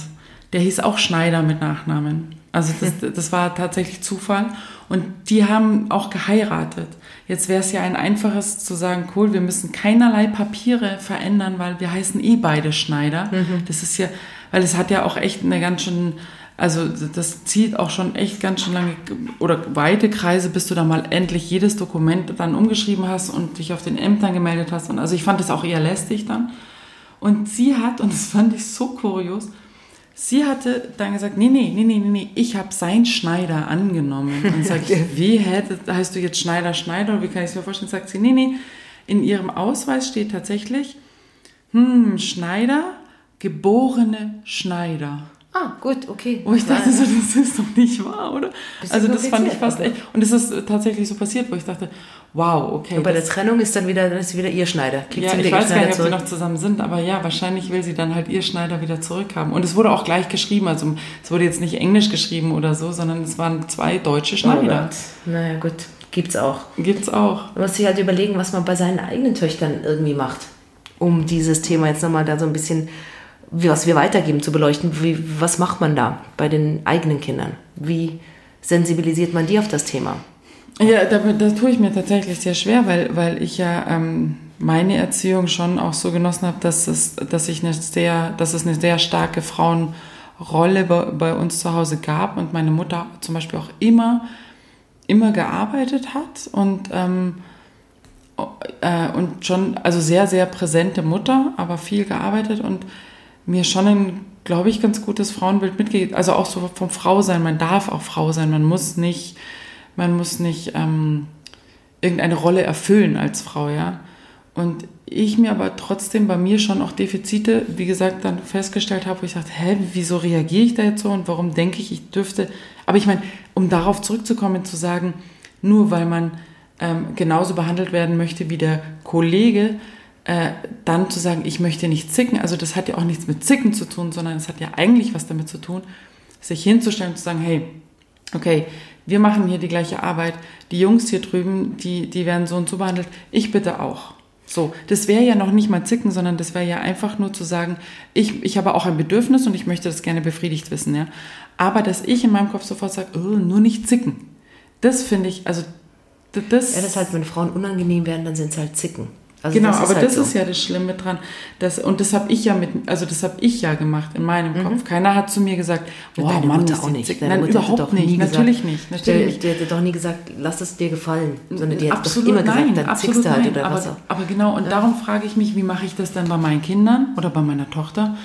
der hieß auch Schneider mit Nachnamen. Also das, das war tatsächlich Zufall. Und die haben auch geheiratet. Jetzt wäre es ja ein einfaches zu sagen, cool, wir müssen keinerlei Papiere verändern, weil wir heißen eh beide Schneider. Mhm. Das ist ja, weil es hat ja auch echt eine ganz schön, also das zieht auch schon echt ganz schön lange oder weite Kreise, bis du da mal endlich jedes Dokument dann umgeschrieben hast und dich auf den Ämtern gemeldet hast. Und also ich fand das auch eher lästig dann. Und sie hat, und das fand ich so kurios, Sie hatte dann gesagt, nee, nee, nee, nee, nee, ich habe sein Schneider angenommen. Und sage ich, wie hätte, heißt du jetzt Schneider, Schneider? Oder wie kann ich es mir vorstellen? Sagt sie, nee, nee, in ihrem Ausweis steht tatsächlich, hm, Schneider, geborene Schneider. Ah, gut, okay. Wo ich dachte, so, das ist doch nicht wahr, oder? Also das fand ich fast echt. Und es ist tatsächlich so passiert, wo ich dachte, wow, okay. Und bei der Trennung ist dann wieder, dann ist wieder ihr Schneider. Kriegt ja, ich weiß gar nicht, zurück. ob sie noch zusammen sind, aber ja, wahrscheinlich will sie dann halt ihr Schneider wieder zurückhaben. Und es wurde auch gleich geschrieben, also es wurde jetzt nicht Englisch geschrieben oder so, sondern es waren zwei deutsche Schneider. Oh naja, gut, gibt's auch. Gibt's auch. Man muss sich halt überlegen, was man bei seinen eigenen Töchtern irgendwie macht, um dieses Thema jetzt nochmal da so ein bisschen was wir weitergeben, zu beleuchten. Wie, was macht man da bei den eigenen Kindern? Wie sensibilisiert man die auf das Thema? Ja, da, da tue ich mir tatsächlich sehr schwer, weil, weil ich ja ähm, meine Erziehung schon auch so genossen habe, dass es, dass ich eine sehr, dass es eine sehr starke Frauenrolle bei, bei uns zu Hause gab und meine Mutter zum Beispiel auch immer, immer gearbeitet hat und ähm, äh, und schon, also sehr, sehr präsente Mutter, aber viel gearbeitet und mir schon ein, glaube ich, ganz gutes Frauenbild mitgegeben. Also auch so vom Frau sein. Man darf auch Frau sein. Man muss nicht, man muss nicht ähm, irgendeine Rolle erfüllen als Frau, ja. Und ich mir aber trotzdem bei mir schon auch Defizite, wie gesagt, dann festgestellt habe, wo ich dachte, hä, wieso reagiere ich da jetzt so und warum denke ich, ich dürfte. Aber ich meine, um darauf zurückzukommen, zu sagen, nur weil man ähm, genauso behandelt werden möchte wie der Kollege, äh, dann zu sagen, ich möchte nicht zicken, also das hat ja auch nichts mit Zicken zu tun, sondern es hat ja eigentlich was damit zu tun, sich hinzustellen und zu sagen, hey, okay, wir machen hier die gleiche Arbeit, die Jungs hier drüben, die, die werden so und so behandelt, ich bitte auch. So, das wäre ja noch nicht mal zicken, sondern das wäre ja einfach nur zu sagen, ich, ich habe auch ein Bedürfnis und ich möchte das gerne befriedigt wissen, ja. Aber dass ich in meinem Kopf sofort sage, oh, nur nicht zicken, das finde ich, also das... Ja, das halt, wenn Frauen unangenehm werden, dann sind es halt zicken. Also genau, das aber halt das so. ist ja das Schlimme dran. Das, und das habe ich ja mit, also das habe ich ja gemacht in meinem mhm. Kopf. Keiner hat zu mir gesagt, boah, Deine Mann, Mutter auch nicht. Deine Nein, Mutter überhaupt nicht. Nie natürlich nicht. Natürlich. Die, die hat doch nie gesagt, lass es dir gefallen. Sondern die absolut doch immer nein, gesagt, dann zickst du halt oder aber, was auch. Aber genau, und ja. darum frage ich mich, wie mache ich das dann bei meinen Kindern oder bei meiner Tochter,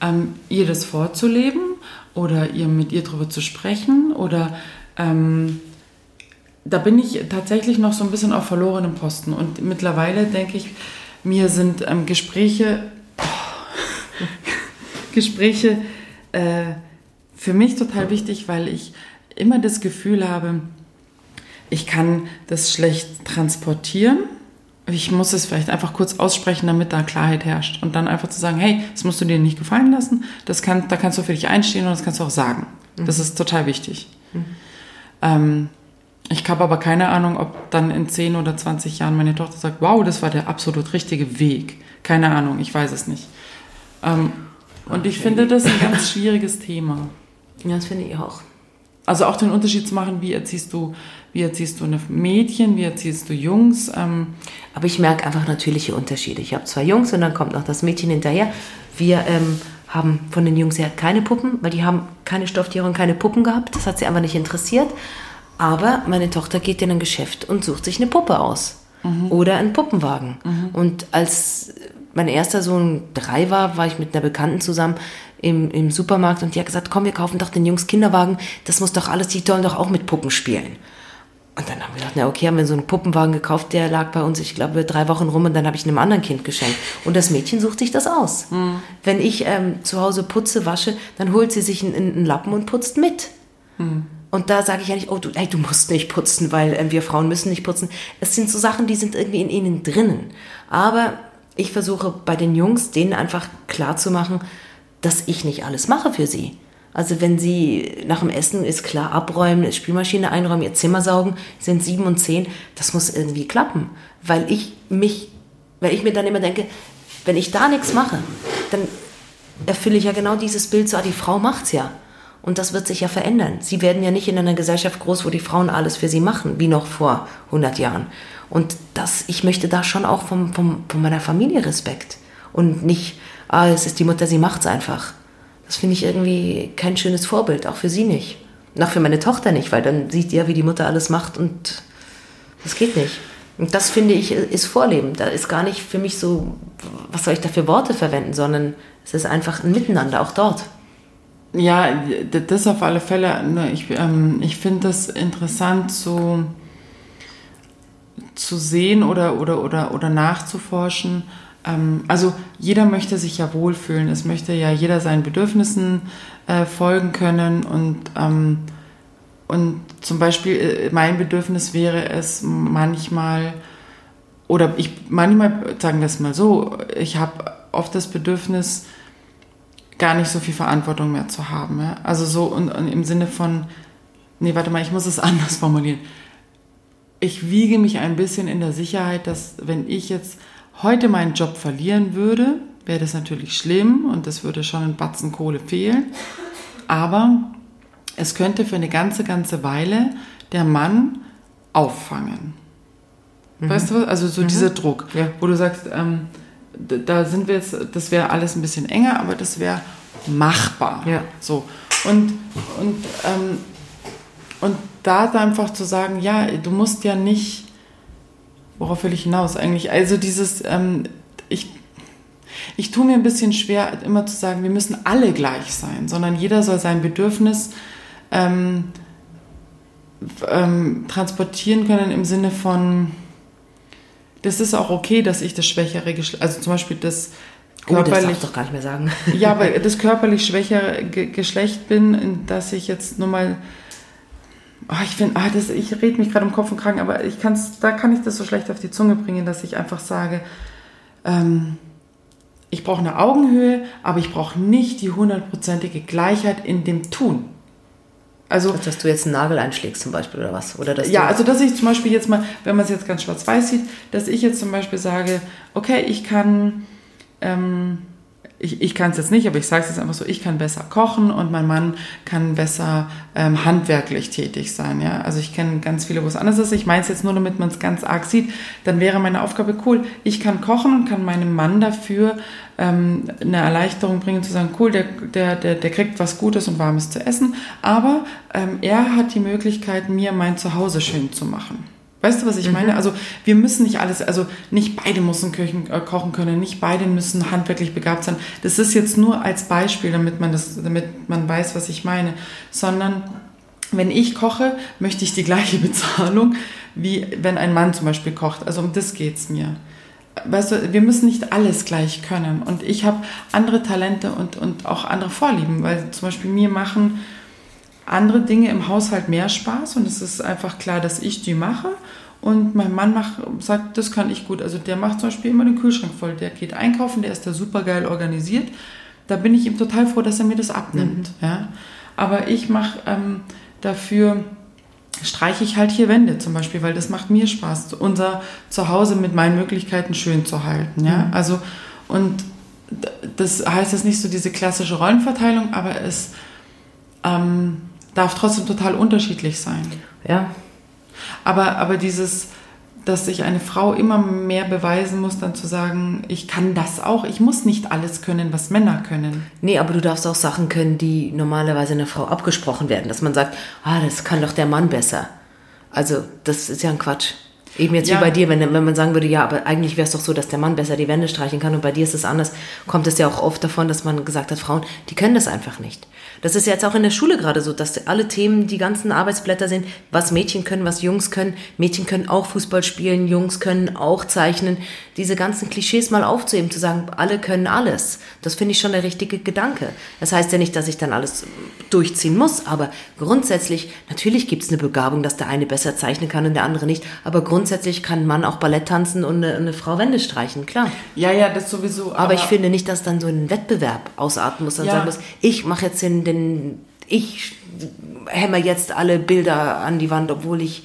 ähm, ihr das vorzuleben oder ihr mit ihr darüber zu sprechen oder ähm, da bin ich tatsächlich noch so ein bisschen auf verlorenem Posten. Und mittlerweile denke ich, mir sind ähm, Gespräche, oh, Gespräche äh, für mich total wichtig, weil ich immer das Gefühl habe, ich kann das schlecht transportieren. Ich muss es vielleicht einfach kurz aussprechen, damit da Klarheit herrscht. Und dann einfach zu sagen, hey, das musst du dir nicht gefallen lassen. Das kann, da kannst du für dich einstehen und das kannst du auch sagen. Mhm. Das ist total wichtig. Mhm. Ähm, ich habe aber keine Ahnung, ob dann in 10 oder 20 Jahren meine Tochter sagt, wow, das war der absolut richtige Weg. Keine Ahnung, ich weiß es nicht. Ähm, und ich finde das ein ganz schwieriges Thema. Ja, das finde ich auch. Also auch den Unterschied zu machen, wie erziehst du, wie erziehst du eine Mädchen, wie erziehst du Jungs. Ähm Aber ich merke einfach natürliche Unterschiede. Ich habe zwei Jungs und dann kommt noch das Mädchen hinterher. Wir ähm, haben von den Jungs her keine Puppen, weil die haben keine Stofftiere und keine Puppen gehabt. Das hat sie einfach nicht interessiert. Aber meine Tochter geht in ein Geschäft und sucht sich eine Puppe aus. Mhm. Oder einen Puppenwagen. Mhm. Und als mein erster Sohn drei war, war ich mit einer Bekannten zusammen im, im Supermarkt und die hat gesagt, komm, wir kaufen doch den Jungs Kinderwagen, das muss doch alles, die sollen doch auch mit Puppen spielen. Und dann haben wir gedacht, na okay, haben wir so einen Puppenwagen gekauft, der lag bei uns, ich glaube, drei Wochen rum und dann habe ich einem anderen Kind geschenkt. Und das Mädchen sucht sich das aus. Mhm. Wenn ich ähm, zu Hause putze, wasche, dann holt sie sich einen, einen Lappen und putzt mit. Mhm. Und da sage ich ja nicht, oh, du, ey, du musst nicht putzen, weil äh, wir Frauen müssen nicht putzen. Es sind so Sachen, die sind irgendwie in ihnen drinnen. Aber ich versuche bei den Jungs, denen einfach klar zu machen, dass ich nicht alles mache für sie. Also wenn sie nach dem Essen ist klar abräumen, Spülmaschine einräumen, ihr Zimmer saugen, sind sieben und zehn, das muss irgendwie klappen, weil ich mich, weil ich mir dann immer denke, wenn ich da nichts mache, dann erfülle ich ja genau dieses Bild so, ah, die Frau macht's ja. Und das wird sich ja verändern. Sie werden ja nicht in einer Gesellschaft groß, wo die Frauen alles für sie machen, wie noch vor 100 Jahren. Und das, ich möchte da schon auch vom, vom, von meiner Familie Respekt. Und nicht, ah, es ist die Mutter, sie macht's einfach. Das finde ich irgendwie kein schönes Vorbild, auch für sie nicht. Und für meine Tochter nicht, weil dann sieht ja, wie die Mutter alles macht und das geht nicht. Und das finde ich ist Vorleben. Da ist gar nicht für mich so, was soll ich da für Worte verwenden, sondern es ist einfach ein Miteinander, auch dort. Ja, das auf alle Fälle. Ne, ich, ähm, ich finde das interessant zu, zu sehen oder, oder, oder, oder nachzuforschen. Ähm, also jeder möchte sich ja wohlfühlen. Es möchte ja jeder seinen Bedürfnissen äh, folgen können. Und, ähm, und zum Beispiel äh, mein Bedürfnis wäre es manchmal, oder ich manchmal, sagen wir es mal so, ich habe oft das Bedürfnis, gar nicht so viel Verantwortung mehr zu haben. Ja? Also so und, und im Sinne von, nee, warte mal, ich muss es anders formulieren. Ich wiege mich ein bisschen in der Sicherheit, dass wenn ich jetzt heute meinen Job verlieren würde, wäre das natürlich schlimm und es würde schon ein Batzen Kohle fehlen. Aber es könnte für eine ganze, ganze Weile der Mann auffangen. Mhm. Weißt du was? Also so mhm. dieser Druck, ja. wo du sagst, ähm, da sind wir jetzt, das wäre alles ein bisschen enger, aber das wäre machbar. Ja. So. Und, und, ähm, und da einfach zu sagen, ja, du musst ja nicht, worauf will ich hinaus eigentlich? Also dieses, ähm, ich, ich tue mir ein bisschen schwer, immer zu sagen, wir müssen alle gleich sein, sondern jeder soll sein Bedürfnis ähm, ähm transportieren können im Sinne von, das ist auch okay, dass ich das schwächere Geschlecht, also zum Beispiel das körperlich, oh, das doch gar nicht mehr sagen. ja, aber das körperlich schwächere Geschlecht bin, dass ich jetzt nur mal, oh, ich finde, ah, ich rede mich gerade im Kopf und Kragen, aber ich kann's, da kann ich das so schlecht auf die Zunge bringen, dass ich einfach sage, ähm, ich brauche eine Augenhöhe, aber ich brauche nicht die hundertprozentige Gleichheit in dem Tun. Also, dass du jetzt einen Nagel einschlägst zum Beispiel oder was? Oder dass ja, also dass ich zum Beispiel jetzt mal, wenn man es jetzt ganz schwarz-weiß sieht, dass ich jetzt zum Beispiel sage, okay, ich kann ähm, ich, ich kann es jetzt nicht, aber ich sage es jetzt einfach so, ich kann besser kochen und mein Mann kann besser ähm, handwerklich tätig sein. Ja? Also ich kenne ganz viele, wo es anders ist. Ich meine es jetzt nur, damit man es ganz arg sieht. Dann wäre meine Aufgabe cool, ich kann kochen und kann meinem Mann dafür ähm, eine Erleichterung bringen, zu sagen, cool, der, der, der, der kriegt was Gutes und Warmes zu essen, aber ähm, er hat die Möglichkeit, mir mein Zuhause schön zu machen. Weißt du, was ich mhm. meine? Also wir müssen nicht alles, also nicht beide müssen Köchen, äh, kochen können, nicht beide müssen handwerklich begabt sein. Das ist jetzt nur als Beispiel, damit man das, damit man weiß, was ich meine. Sondern wenn ich koche, möchte ich die gleiche Bezahlung, wie wenn ein Mann zum Beispiel kocht. Also um das geht's mir. weißt du, wir müssen nicht alles gleich können. Und ich habe andere Talente und, und auch andere Vorlieben, weil zum Beispiel mir machen andere Dinge im Haushalt mehr Spaß und es ist einfach klar, dass ich die mache. Und mein Mann macht, sagt, das kann ich gut. Also der macht zum Beispiel immer den Kühlschrank voll. Der geht einkaufen, der ist da super geil organisiert. Da bin ich ihm total froh, dass er mir das abnimmt. Mhm. Ja? Aber ich mache ähm, dafür, streiche ich halt hier Wände zum Beispiel, weil das macht mir Spaß, unser Zuhause mit meinen Möglichkeiten schön zu halten. Ja? Mhm. Also, und das heißt jetzt nicht so diese klassische Rollenverteilung, aber es ähm, darf trotzdem total unterschiedlich sein. Ja. Aber, aber dieses, dass sich eine Frau immer mehr beweisen muss, dann zu sagen, ich kann das auch, ich muss nicht alles können, was Männer können. Nee, aber du darfst auch Sachen können, die normalerweise einer Frau abgesprochen werden, dass man sagt, ah, das kann doch der Mann besser. Also, das ist ja ein Quatsch. Eben jetzt ja. wie bei dir, wenn, wenn man sagen würde, ja, aber eigentlich wäre es doch so, dass der Mann besser die Wände streichen kann und bei dir ist es anders, kommt es ja auch oft davon, dass man gesagt hat, Frauen, die können das einfach nicht. Das ist jetzt auch in der Schule gerade so, dass alle Themen die ganzen Arbeitsblätter sind, was Mädchen können, was Jungs können. Mädchen können auch Fußball spielen, Jungs können auch zeichnen. Diese ganzen Klischees mal aufzuheben, zu sagen, alle können alles. Das finde ich schon der richtige Gedanke. Das heißt ja nicht, dass ich dann alles durchziehen muss, aber grundsätzlich, natürlich gibt es eine Begabung, dass der eine besser zeichnen kann und der andere nicht, aber grundsätzlich kann ein Mann auch Ballett tanzen und eine, eine Frau Wände streichen, klar. Ja, ja, das sowieso. Aber, aber ich finde nicht, dass dann so ein Wettbewerb ausarten muss, dann ja. sagen muss, ich mache jetzt den, den ich hämmer jetzt alle Bilder an die Wand, obwohl ich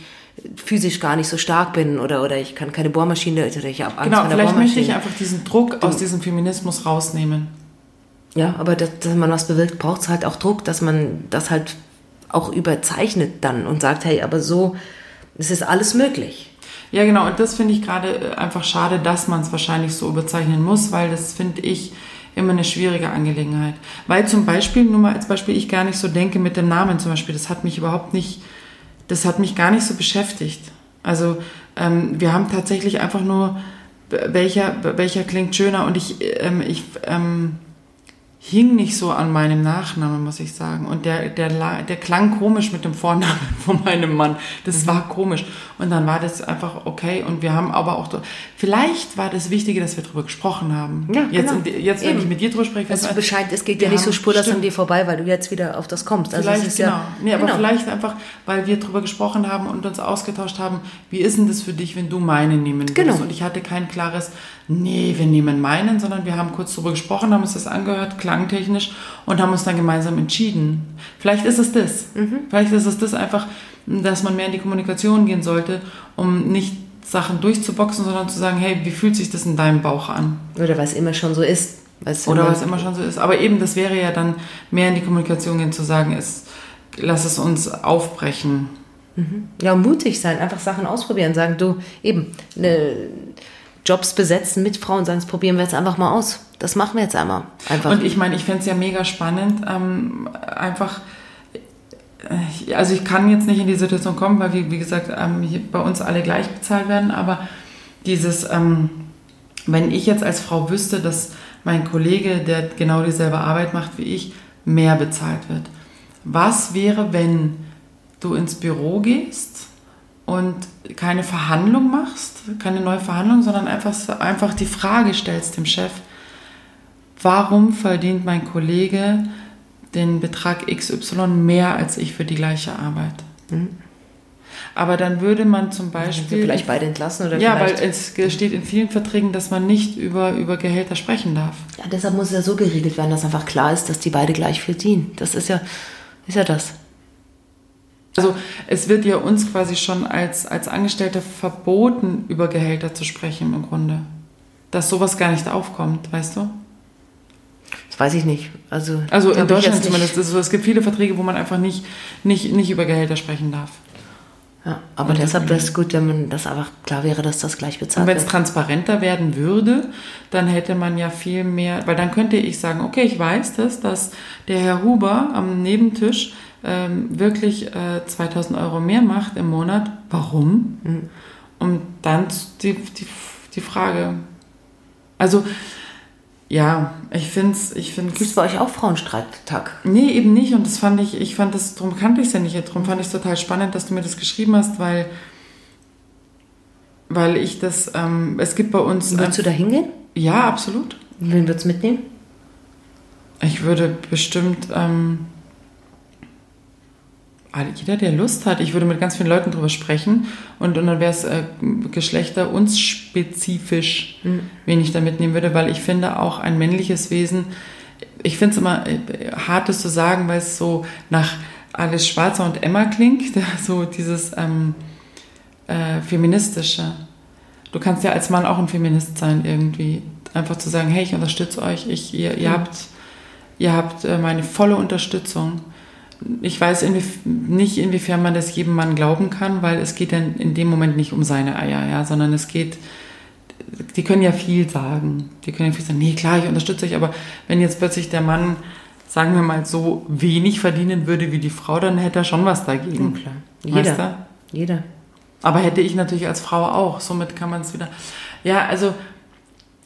physisch gar nicht so stark bin oder, oder ich kann keine Bohrmaschine oder ich habe Angst Genau, vielleicht möchte ich einfach diesen Druck aus diesem Feminismus rausnehmen. Ja, aber dass, dass man was bewirkt, braucht es halt auch Druck, dass man das halt auch überzeichnet dann und sagt, hey, aber so, es ist alles möglich. Ja, genau, und das finde ich gerade äh, einfach schade, dass man es wahrscheinlich so überzeichnen muss, weil das finde ich immer eine schwierige Angelegenheit. Weil zum Beispiel, nur mal als Beispiel, ich gar nicht so denke mit dem Namen zum Beispiel, das hat mich überhaupt nicht, das hat mich gar nicht so beschäftigt. Also ähm, wir haben tatsächlich einfach nur, welcher, welcher klingt schöner und ich, ähm, ich ähm, hing nicht so an meinem Nachnamen, muss ich sagen. Und der, der, der klang komisch mit dem Vornamen von meinem Mann. Das mhm. war komisch. Und dann war das einfach okay. Und wir haben aber auch, vielleicht war das Wichtige, dass wir darüber gesprochen haben. Ja, jetzt, genau. jetzt wenn Eben. ich mit dir drüber spreche. Also Bescheid, es geht ja nicht so spurlos an dir vorbei, weil du jetzt wieder auf das kommst. Also vielleicht, genau. Ja, nee, aber genau. vielleicht einfach, weil wir darüber gesprochen haben und uns ausgetauscht haben, wie ist denn das für dich, wenn du meinen nehmen würdest? Genau. Und ich hatte kein klares, nee, wir nehmen meinen, sondern wir haben kurz darüber gesprochen, haben uns das angehört, klangtechnisch und haben uns dann gemeinsam entschieden. Vielleicht ist es das. Mhm. Vielleicht ist es das einfach, dass man mehr in die Kommunikation gehen sollte, um nicht Sachen durchzuboxen, sondern zu sagen, hey, wie fühlt sich das in deinem Bauch an? Oder was immer schon so ist. Oder was immer schon so ist. Aber eben, das wäre ja dann mehr in die Kommunikation gehen, zu sagen, es, lass es uns aufbrechen. Mhm. Ja, mutig sein, einfach Sachen ausprobieren, sagen, du, eben, eine Jobs besetzen mit Frauen, sagen, das probieren wir jetzt einfach mal aus. Das machen wir jetzt einmal. Einfach. Und ich meine, ich fände es ja mega spannend, ähm, einfach, äh, also ich kann jetzt nicht in die Situation kommen, weil, wie, wie gesagt, ähm, bei uns alle gleich bezahlt werden, aber dieses, ähm, wenn ich jetzt als Frau wüsste, dass mein Kollege, der genau dieselbe Arbeit macht wie ich, mehr bezahlt wird. Was wäre, wenn du ins Büro gehst und keine Verhandlung machst, keine neue Verhandlung, sondern einfach, einfach die Frage stellst dem Chef, warum verdient mein Kollege den Betrag XY mehr als ich für die gleiche Arbeit? Mhm. Aber dann würde man zum Beispiel. vielleicht beide entlassen oder Ja, weil es steht in vielen Verträgen, dass man nicht über, über Gehälter sprechen darf. Ja, deshalb muss es ja so geregelt werden, dass einfach klar ist, dass die beide gleich viel dienen. Das ist ja, ist ja das. Also es wird ja uns quasi schon als, als Angestellte verboten, über Gehälter zu sprechen im Grunde. Dass sowas gar nicht aufkommt, weißt du? Das weiß ich nicht. Also, also in Deutschland zumindest. Also es gibt viele Verträge, wo man einfach nicht, nicht, nicht über Gehälter sprechen darf. Ja, aber und deshalb wäre es gut, wenn man das einfach klar wäre, dass das gleich bezahlt wird. Und wenn es transparenter werden würde, dann hätte man ja viel mehr, weil dann könnte ich sagen, okay, ich weiß das, dass der Herr Huber am Nebentisch ähm, wirklich äh, 2000 Euro mehr macht im Monat, warum? Mhm. Und dann die, die, die Frage. Also, ja, ich finde es. Ich find's, Gibt es bei euch auch Frauenstreiktag? Nee, eben nicht. Und das fand ich, ich fand das, darum kannte ich es ja nicht. Darum fand ich es total spannend, dass du mir das geschrieben hast, weil, weil ich das, ähm, es gibt bei uns. Würdest du da hingehen? Ja, absolut. Wen würdest du mitnehmen? Ich würde bestimmt, ähm, jeder, der Lust hat, ich würde mit ganz vielen Leuten drüber sprechen und, und dann wäre es äh, Geschlechter uns spezifisch, mhm. wen ich da mitnehmen würde, weil ich finde auch ein männliches Wesen, ich finde es immer äh, hart, das zu sagen, weil es so nach alles Schwarzer und Emma klingt, so dieses ähm, äh, feministische. Du kannst ja als Mann auch ein Feminist sein irgendwie. Einfach zu sagen, hey, ich unterstütze euch, ich, ihr, ihr mhm. habt, ihr habt äh, meine volle Unterstützung. Ich weiß inwief nicht, inwiefern man das jedem Mann glauben kann, weil es geht dann in dem Moment nicht um seine Eier, ja, sondern es geht, die können ja viel sagen. Die können ja viel sagen, nee, klar, ich unterstütze euch, aber wenn jetzt plötzlich der Mann, sagen wir mal, so wenig verdienen würde wie die Frau, dann hätte er schon was dagegen. Ja, klar. Jeder. Weißt du? Jeder. Aber hätte ich natürlich als Frau auch. Somit kann man es wieder. Ja, also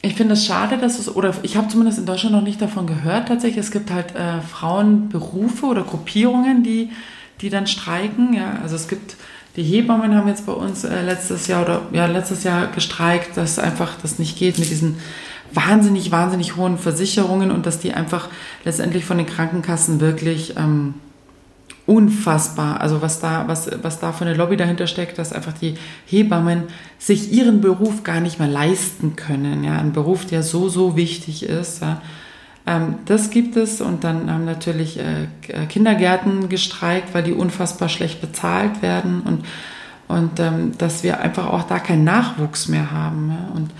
ich finde es schade, dass es, oder ich habe zumindest in Deutschland noch nicht davon gehört tatsächlich. Es gibt halt äh, Frauenberufe oder Gruppierungen, die, die dann streiken. Ja, also es gibt die Hebammen haben jetzt bei uns äh, letztes Jahr oder ja letztes Jahr gestreikt, dass einfach das nicht geht mit diesen wahnsinnig wahnsinnig hohen Versicherungen und dass die einfach letztendlich von den Krankenkassen wirklich ähm, unfassbar. Also was da, was, was da für eine Lobby dahinter steckt, dass einfach die Hebammen sich ihren Beruf gar nicht mehr leisten können. Ja, ein Beruf, der so, so wichtig ist. Ja. Ähm, das gibt es und dann haben natürlich äh, Kindergärten gestreikt, weil die unfassbar schlecht bezahlt werden und, und ähm, dass wir einfach auch da keinen Nachwuchs mehr haben. Ja. Und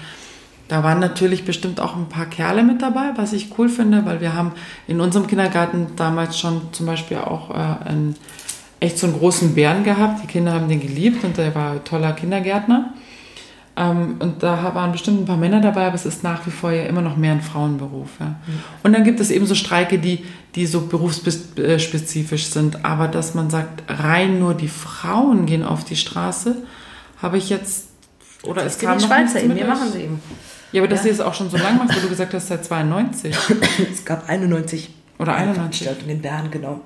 da waren natürlich bestimmt auch ein paar Kerle mit dabei, was ich cool finde, weil wir haben in unserem Kindergarten damals schon zum Beispiel auch äh, einen, echt so einen großen Bären gehabt. Die Kinder haben den geliebt und der war ein toller Kindergärtner. Ähm, und da waren bestimmt ein paar Männer dabei, aber es ist nach wie vor ja immer noch mehr ein Frauenberuf. Ja. Mhm. Und dann gibt es eben so Streike, die, die so berufsspezifisch sind. Aber dass man sagt, rein nur die Frauen gehen auf die Straße, habe ich jetzt oder es kam die Schweizer eben, wir machen sie eben. Ja, aber dass ja. du es auch schon so lange machst, weil du gesagt hast, seit 92. es gab 91. Oder 91. in den Bern, genau.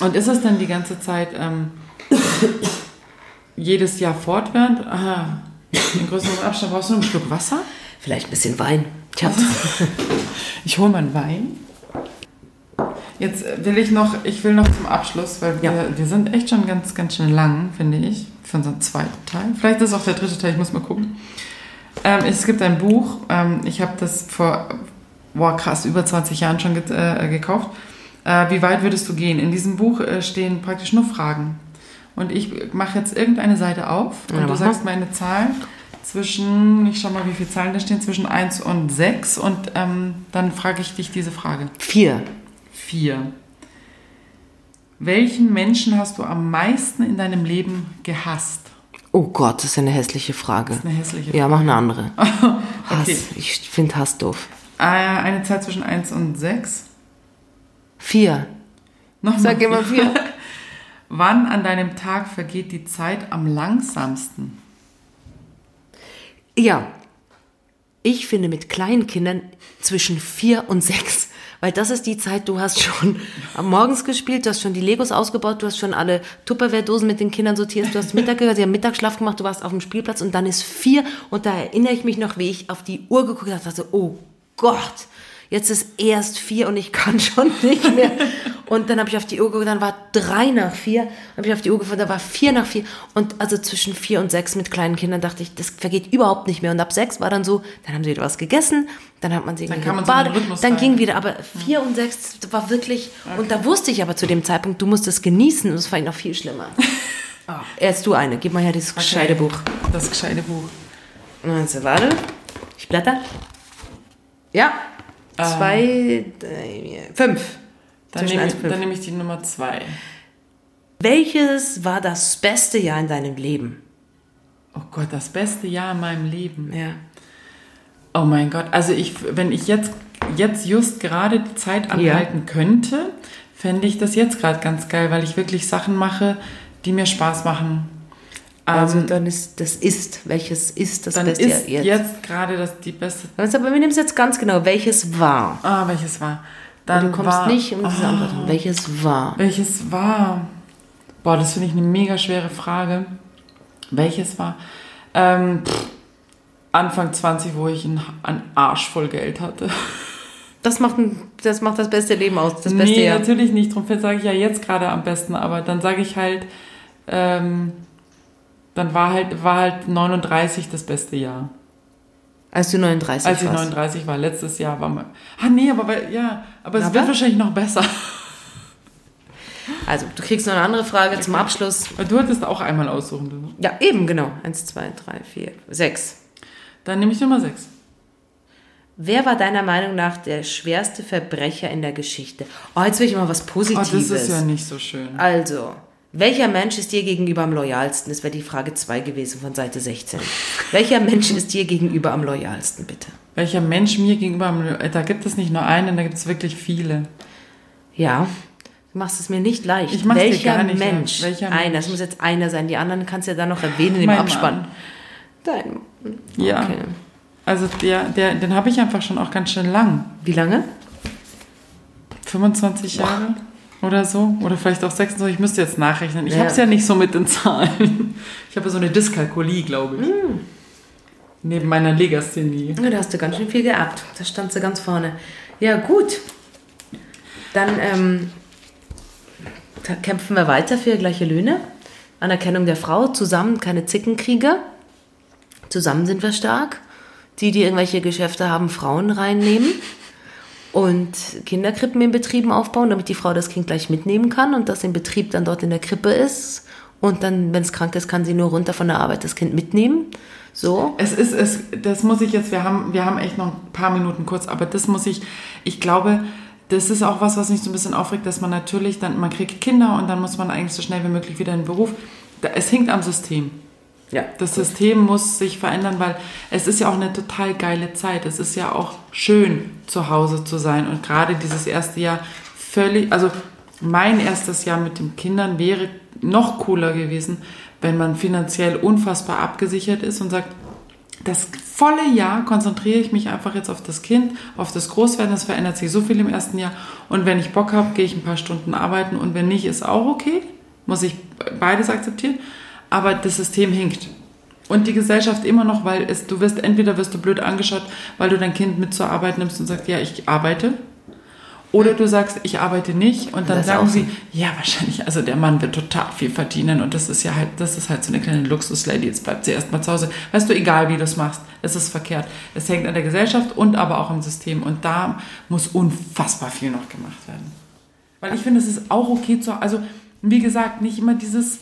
Und ist es dann die ganze Zeit ähm, jedes Jahr fortwährend? Aha, in größerem Abstand brauchst du noch ein Stück Wasser? Vielleicht ein bisschen Wein. Ich, ich hole mal einen Wein. Jetzt will ich noch, ich will noch zum Abschluss, weil ja. wir, wir sind echt schon ganz, ganz schön lang, finde ich, für unseren zweiten Teil. Vielleicht ist es auch der dritte Teil, ich muss mal gucken. Ähm, es gibt ein Buch, ähm, ich habe das vor, boah krass, über 20 Jahren schon ge äh, gekauft. Äh, wie weit würdest du gehen? In diesem Buch äh, stehen praktisch nur Fragen. Und ich mache jetzt irgendeine Seite auf und ja, du sagst mir eine Zahl zwischen, ich schau mal, wie viele Zahlen da stehen, zwischen 1 und 6 und ähm, dann frage ich dich diese Frage. 4. 4. Welchen Menschen hast du am meisten in deinem Leben gehasst? Oh Gott, das ist eine hässliche Frage. Das ist eine hässliche Frage. Ja, mach eine andere. okay. Hass. Ich finde Hass doof. Äh, eine Zahl zwischen 1 und 6? 4. Noch Sag immer 4. Wann an deinem Tag vergeht die Zeit am langsamsten? Ja, ich finde mit kleinen Kindern zwischen 4 und 6 weil das ist die Zeit, du hast schon Morgens gespielt, du hast schon die Legos ausgebaut, du hast schon alle Tupperware-Dosen mit den Kindern sortiert, du hast Mittag gehört, sie haben Mittagsschlaf gemacht, du warst auf dem Spielplatz und dann ist vier und da erinnere ich mich noch, wie ich auf die Uhr geguckt habe, dachte, oh Gott, jetzt ist erst vier und ich kann schon nicht mehr. Und dann habe ich auf die Uhr geguckt, dann war drei nach vier, habe ich auf die Uhr geguckt, da war vier nach vier. Und also zwischen vier und sechs mit kleinen Kindern dachte ich, das vergeht überhaupt nicht mehr. Und ab sechs war dann so, dann haben sie wieder was gegessen, dann hat man sie dann kann man gebadet, so dann ging wieder. Aber vier und sechs war wirklich, okay. und da wusste ich aber zu dem Zeitpunkt, du musst es genießen und das war noch viel schlimmer. oh, erst du eine, gib mal her dieses okay. gescheite Buch. Das gescheite Buch. Also, warte, ich blätter. Ja, Zwei, drei, fünf. Dann nehme, ich, dann nehme ich die Nummer zwei. Welches war das beste Jahr in deinem Leben? Oh Gott, das beste Jahr in meinem Leben. Ja. Oh mein Gott, also ich, wenn ich jetzt, jetzt just gerade die Zeit anhalten ja. könnte, fände ich das jetzt gerade ganz geil, weil ich wirklich Sachen mache, die mir Spaß machen. Also ähm, dann ist das ist, welches ist das dann beste ist jetzt? jetzt gerade das die beste. Aber wir nehmen es jetzt ganz genau, welches war. Ah, welches war. Dann du kommst war, nicht um diese oh, Antwort. Welches war? Welches war? Boah, das finde ich eine mega schwere Frage. Welches war? Ähm, pff, Anfang 20, wo ich einen, einen Arsch voll Geld hatte. Das macht, ein, das macht das beste Leben aus, das beste nee, Jahr. natürlich nicht. Darum sage ich ja jetzt gerade am besten. Aber dann sage ich halt, ähm, dann war halt, war halt 39 das beste Jahr. Als du 39 Als ich warst. 39 war, letztes Jahr war mal. Ah, nee, aber weil, ja, aber es Aber? wird wahrscheinlich noch besser. Also, du kriegst noch eine andere Frage zum Abschluss. Weil du hattest auch einmal aussuchen dürfen. Ja, eben, genau. Eins, zwei, drei, vier, sechs. Dann nehme ich Nummer 6. Wer war deiner Meinung nach der schwerste Verbrecher in der Geschichte? Oh, jetzt will ich mal was Oh, Positives. das ist ja nicht so schön. Also, welcher Mensch ist dir gegenüber am loyalsten? Das wäre die Frage 2 gewesen von Seite 16. Welcher Mensch ist dir gegenüber am loyalsten, bitte? Welcher Mensch mir gegenüber, am- da gibt es nicht nur einen, da gibt es wirklich viele. Ja, du machst es mir nicht leicht. Ich mach's dir welcher gar nicht Mensch? leicht. Welcher einer, es muss jetzt einer sein. Die anderen kannst du ja dann noch erwähnen im Mein Abspann. Mann. Dein. Ja. Okay. Also der, der, den habe ich einfach schon auch ganz schön lang. Wie lange? 25 Jahre oder so. Oder vielleicht auch 26. Ich müsste jetzt nachrechnen. Ich Ja. habe es ja nicht so mit den Zahlen. Ich habe so eine Dyskalkulie, glaube ich. Hm. Neben meiner Legasthenie. Ja, da hast du ganz schön viel geerbt. Da stand sie ganz vorne. Ja, gut. Dann ähm, da kämpfen wir weiter für gleiche Löhne. Anerkennung der Frau. Zusammen keine Zickenkriege. Zusammen sind wir stark. Die, die irgendwelche Geschäfte haben, Frauen reinnehmen. Und Kinderkrippen in Betrieben aufbauen, damit die Frau das Kind gleich mitnehmen kann und das im Betrieb dann dort in der Krippe ist. Und dann, wenn es krank ist, kann sie nur runter von der Arbeit das Kind mitnehmen. So. Es ist, es, das muss ich jetzt, wir haben, wir haben echt noch ein paar Minuten kurz, aber das muss ich, ich glaube, das ist auch was, was mich so ein bisschen aufregt, dass man natürlich dann, man kriegt Kinder und dann muss man eigentlich so schnell wie möglich wieder in den Beruf. Es hängt am System. Ja. Das System muss sich verändern, weil es ist ja auch eine total geile Zeit. Es ist ja auch schön, zu Hause zu sein. Und gerade dieses erste Jahr völlig, also mein erstes Jahr mit den Kindern wäre noch cooler gewesen, wenn man finanziell unfassbar abgesichert ist und sagt, das volle Jahr konzentriere ich mich einfach jetzt auf das Kind, auf das Großwerden. Es verändert sich so viel im ersten Jahr. Und wenn ich Bock habe, gehe ich ein paar Stunden arbeiten. Und wenn nicht, ist auch okay. Muss ich beides akzeptieren. Aber das System hinkt. Und die Gesellschaft immer noch, weil es, du wirst, entweder wirst du blöd angeschaut, weil du dein Kind mit zur Arbeit nimmst und sagst, ja, ich arbeite. Oder du sagst, ich arbeite nicht und dann Das sagen sie, ja, wahrscheinlich, also der Mann wird total viel verdienen und das ist ja halt, das ist halt so eine kleine Luxuslady, jetzt bleibt sie erstmal zu Hause. Weißt du, egal wie du es machst, es ist verkehrt. Es hängt an der Gesellschaft und aber auch am System und da muss unfassbar viel noch gemacht werden. Weil ich finde, es ist auch okay zu, also wie gesagt, nicht immer dieses,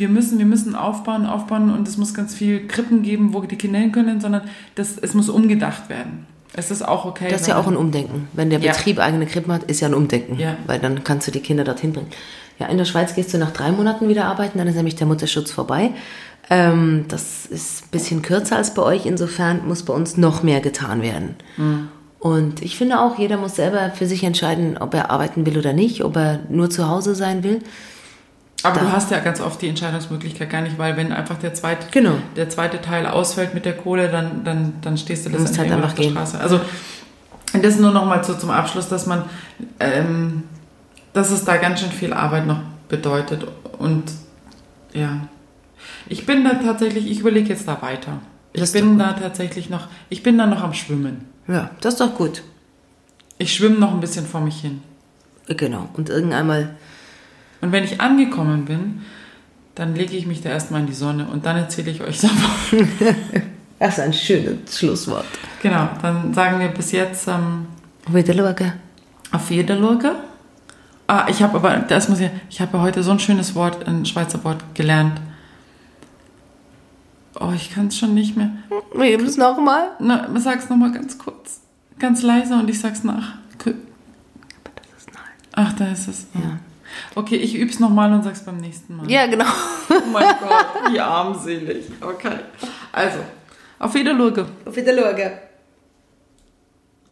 wir müssen, wir müssen aufbauen, aufbauen und es muss ganz viel Krippen geben, wo die Kinder hin können, sondern das, es muss umgedacht werden. Es ist auch okay. Das ist ja auch ein Umdenken. Wenn der Ja. Betrieb eigene Krippen hat, ist ja ein Umdenken. Ja. Weil dann kannst du die Kinder dorthin bringen. Ja, in der Schweiz gehst du nach drei Monaten wieder arbeiten, dann ist nämlich der Mutterschutz vorbei. Ähm, das ist ein bisschen kürzer als bei euch, insofern muss bei uns noch mehr getan werden. Mhm. Und ich finde auch, jeder muss selber für sich entscheiden, ob er arbeiten will oder nicht, ob er nur zu Hause sein will. Aber du hast ja ganz oft die Entscheidungsmöglichkeit gar nicht, weil wenn einfach der zweite, Genau. der zweite Teil ausfällt mit der Kohle, dann, dann, dann stehst du letztendlich halt einfach auf der gehen. Straße. Also das nur noch mal so zum Abschluss, dass man, ähm, dass es da ganz schön viel Arbeit noch bedeutet und ja, ich bin da tatsächlich, ich überlege jetzt da weiter. Ich Das bin da tatsächlich noch, ich bin da noch am Schwimmen. Ja, das ist doch gut. Ich schwimme noch ein bisschen vor mich hin. Genau. Und irgendeinmal, Und wenn ich angekommen bin, dann lege ich mich da erstmal in die Sonne und dann erzähle ich euch davon. das ist ein schönes Schlusswort. Genau, dann sagen wir bis jetzt ähm, Wieder schauen. auf Jederlurke. Ah, ich habe aber, das muss ich, ich habe heute so ein schönes Wort, ein Schweizer Wort gelernt. Oh, ich kann es schon nicht mehr. Wir müssen noch mal. Na, sag's nochmal ganz kurz. Ganz leise und ich sag's nach. Kü- Ach, da ist es. Ja. Okay, ich üb's nochmal und sag's beim nächsten Mal. Ja, genau. Oh mein Gott, wie armselig. Okay. Also, auf Wiederlurke. Auf Wiedersehen.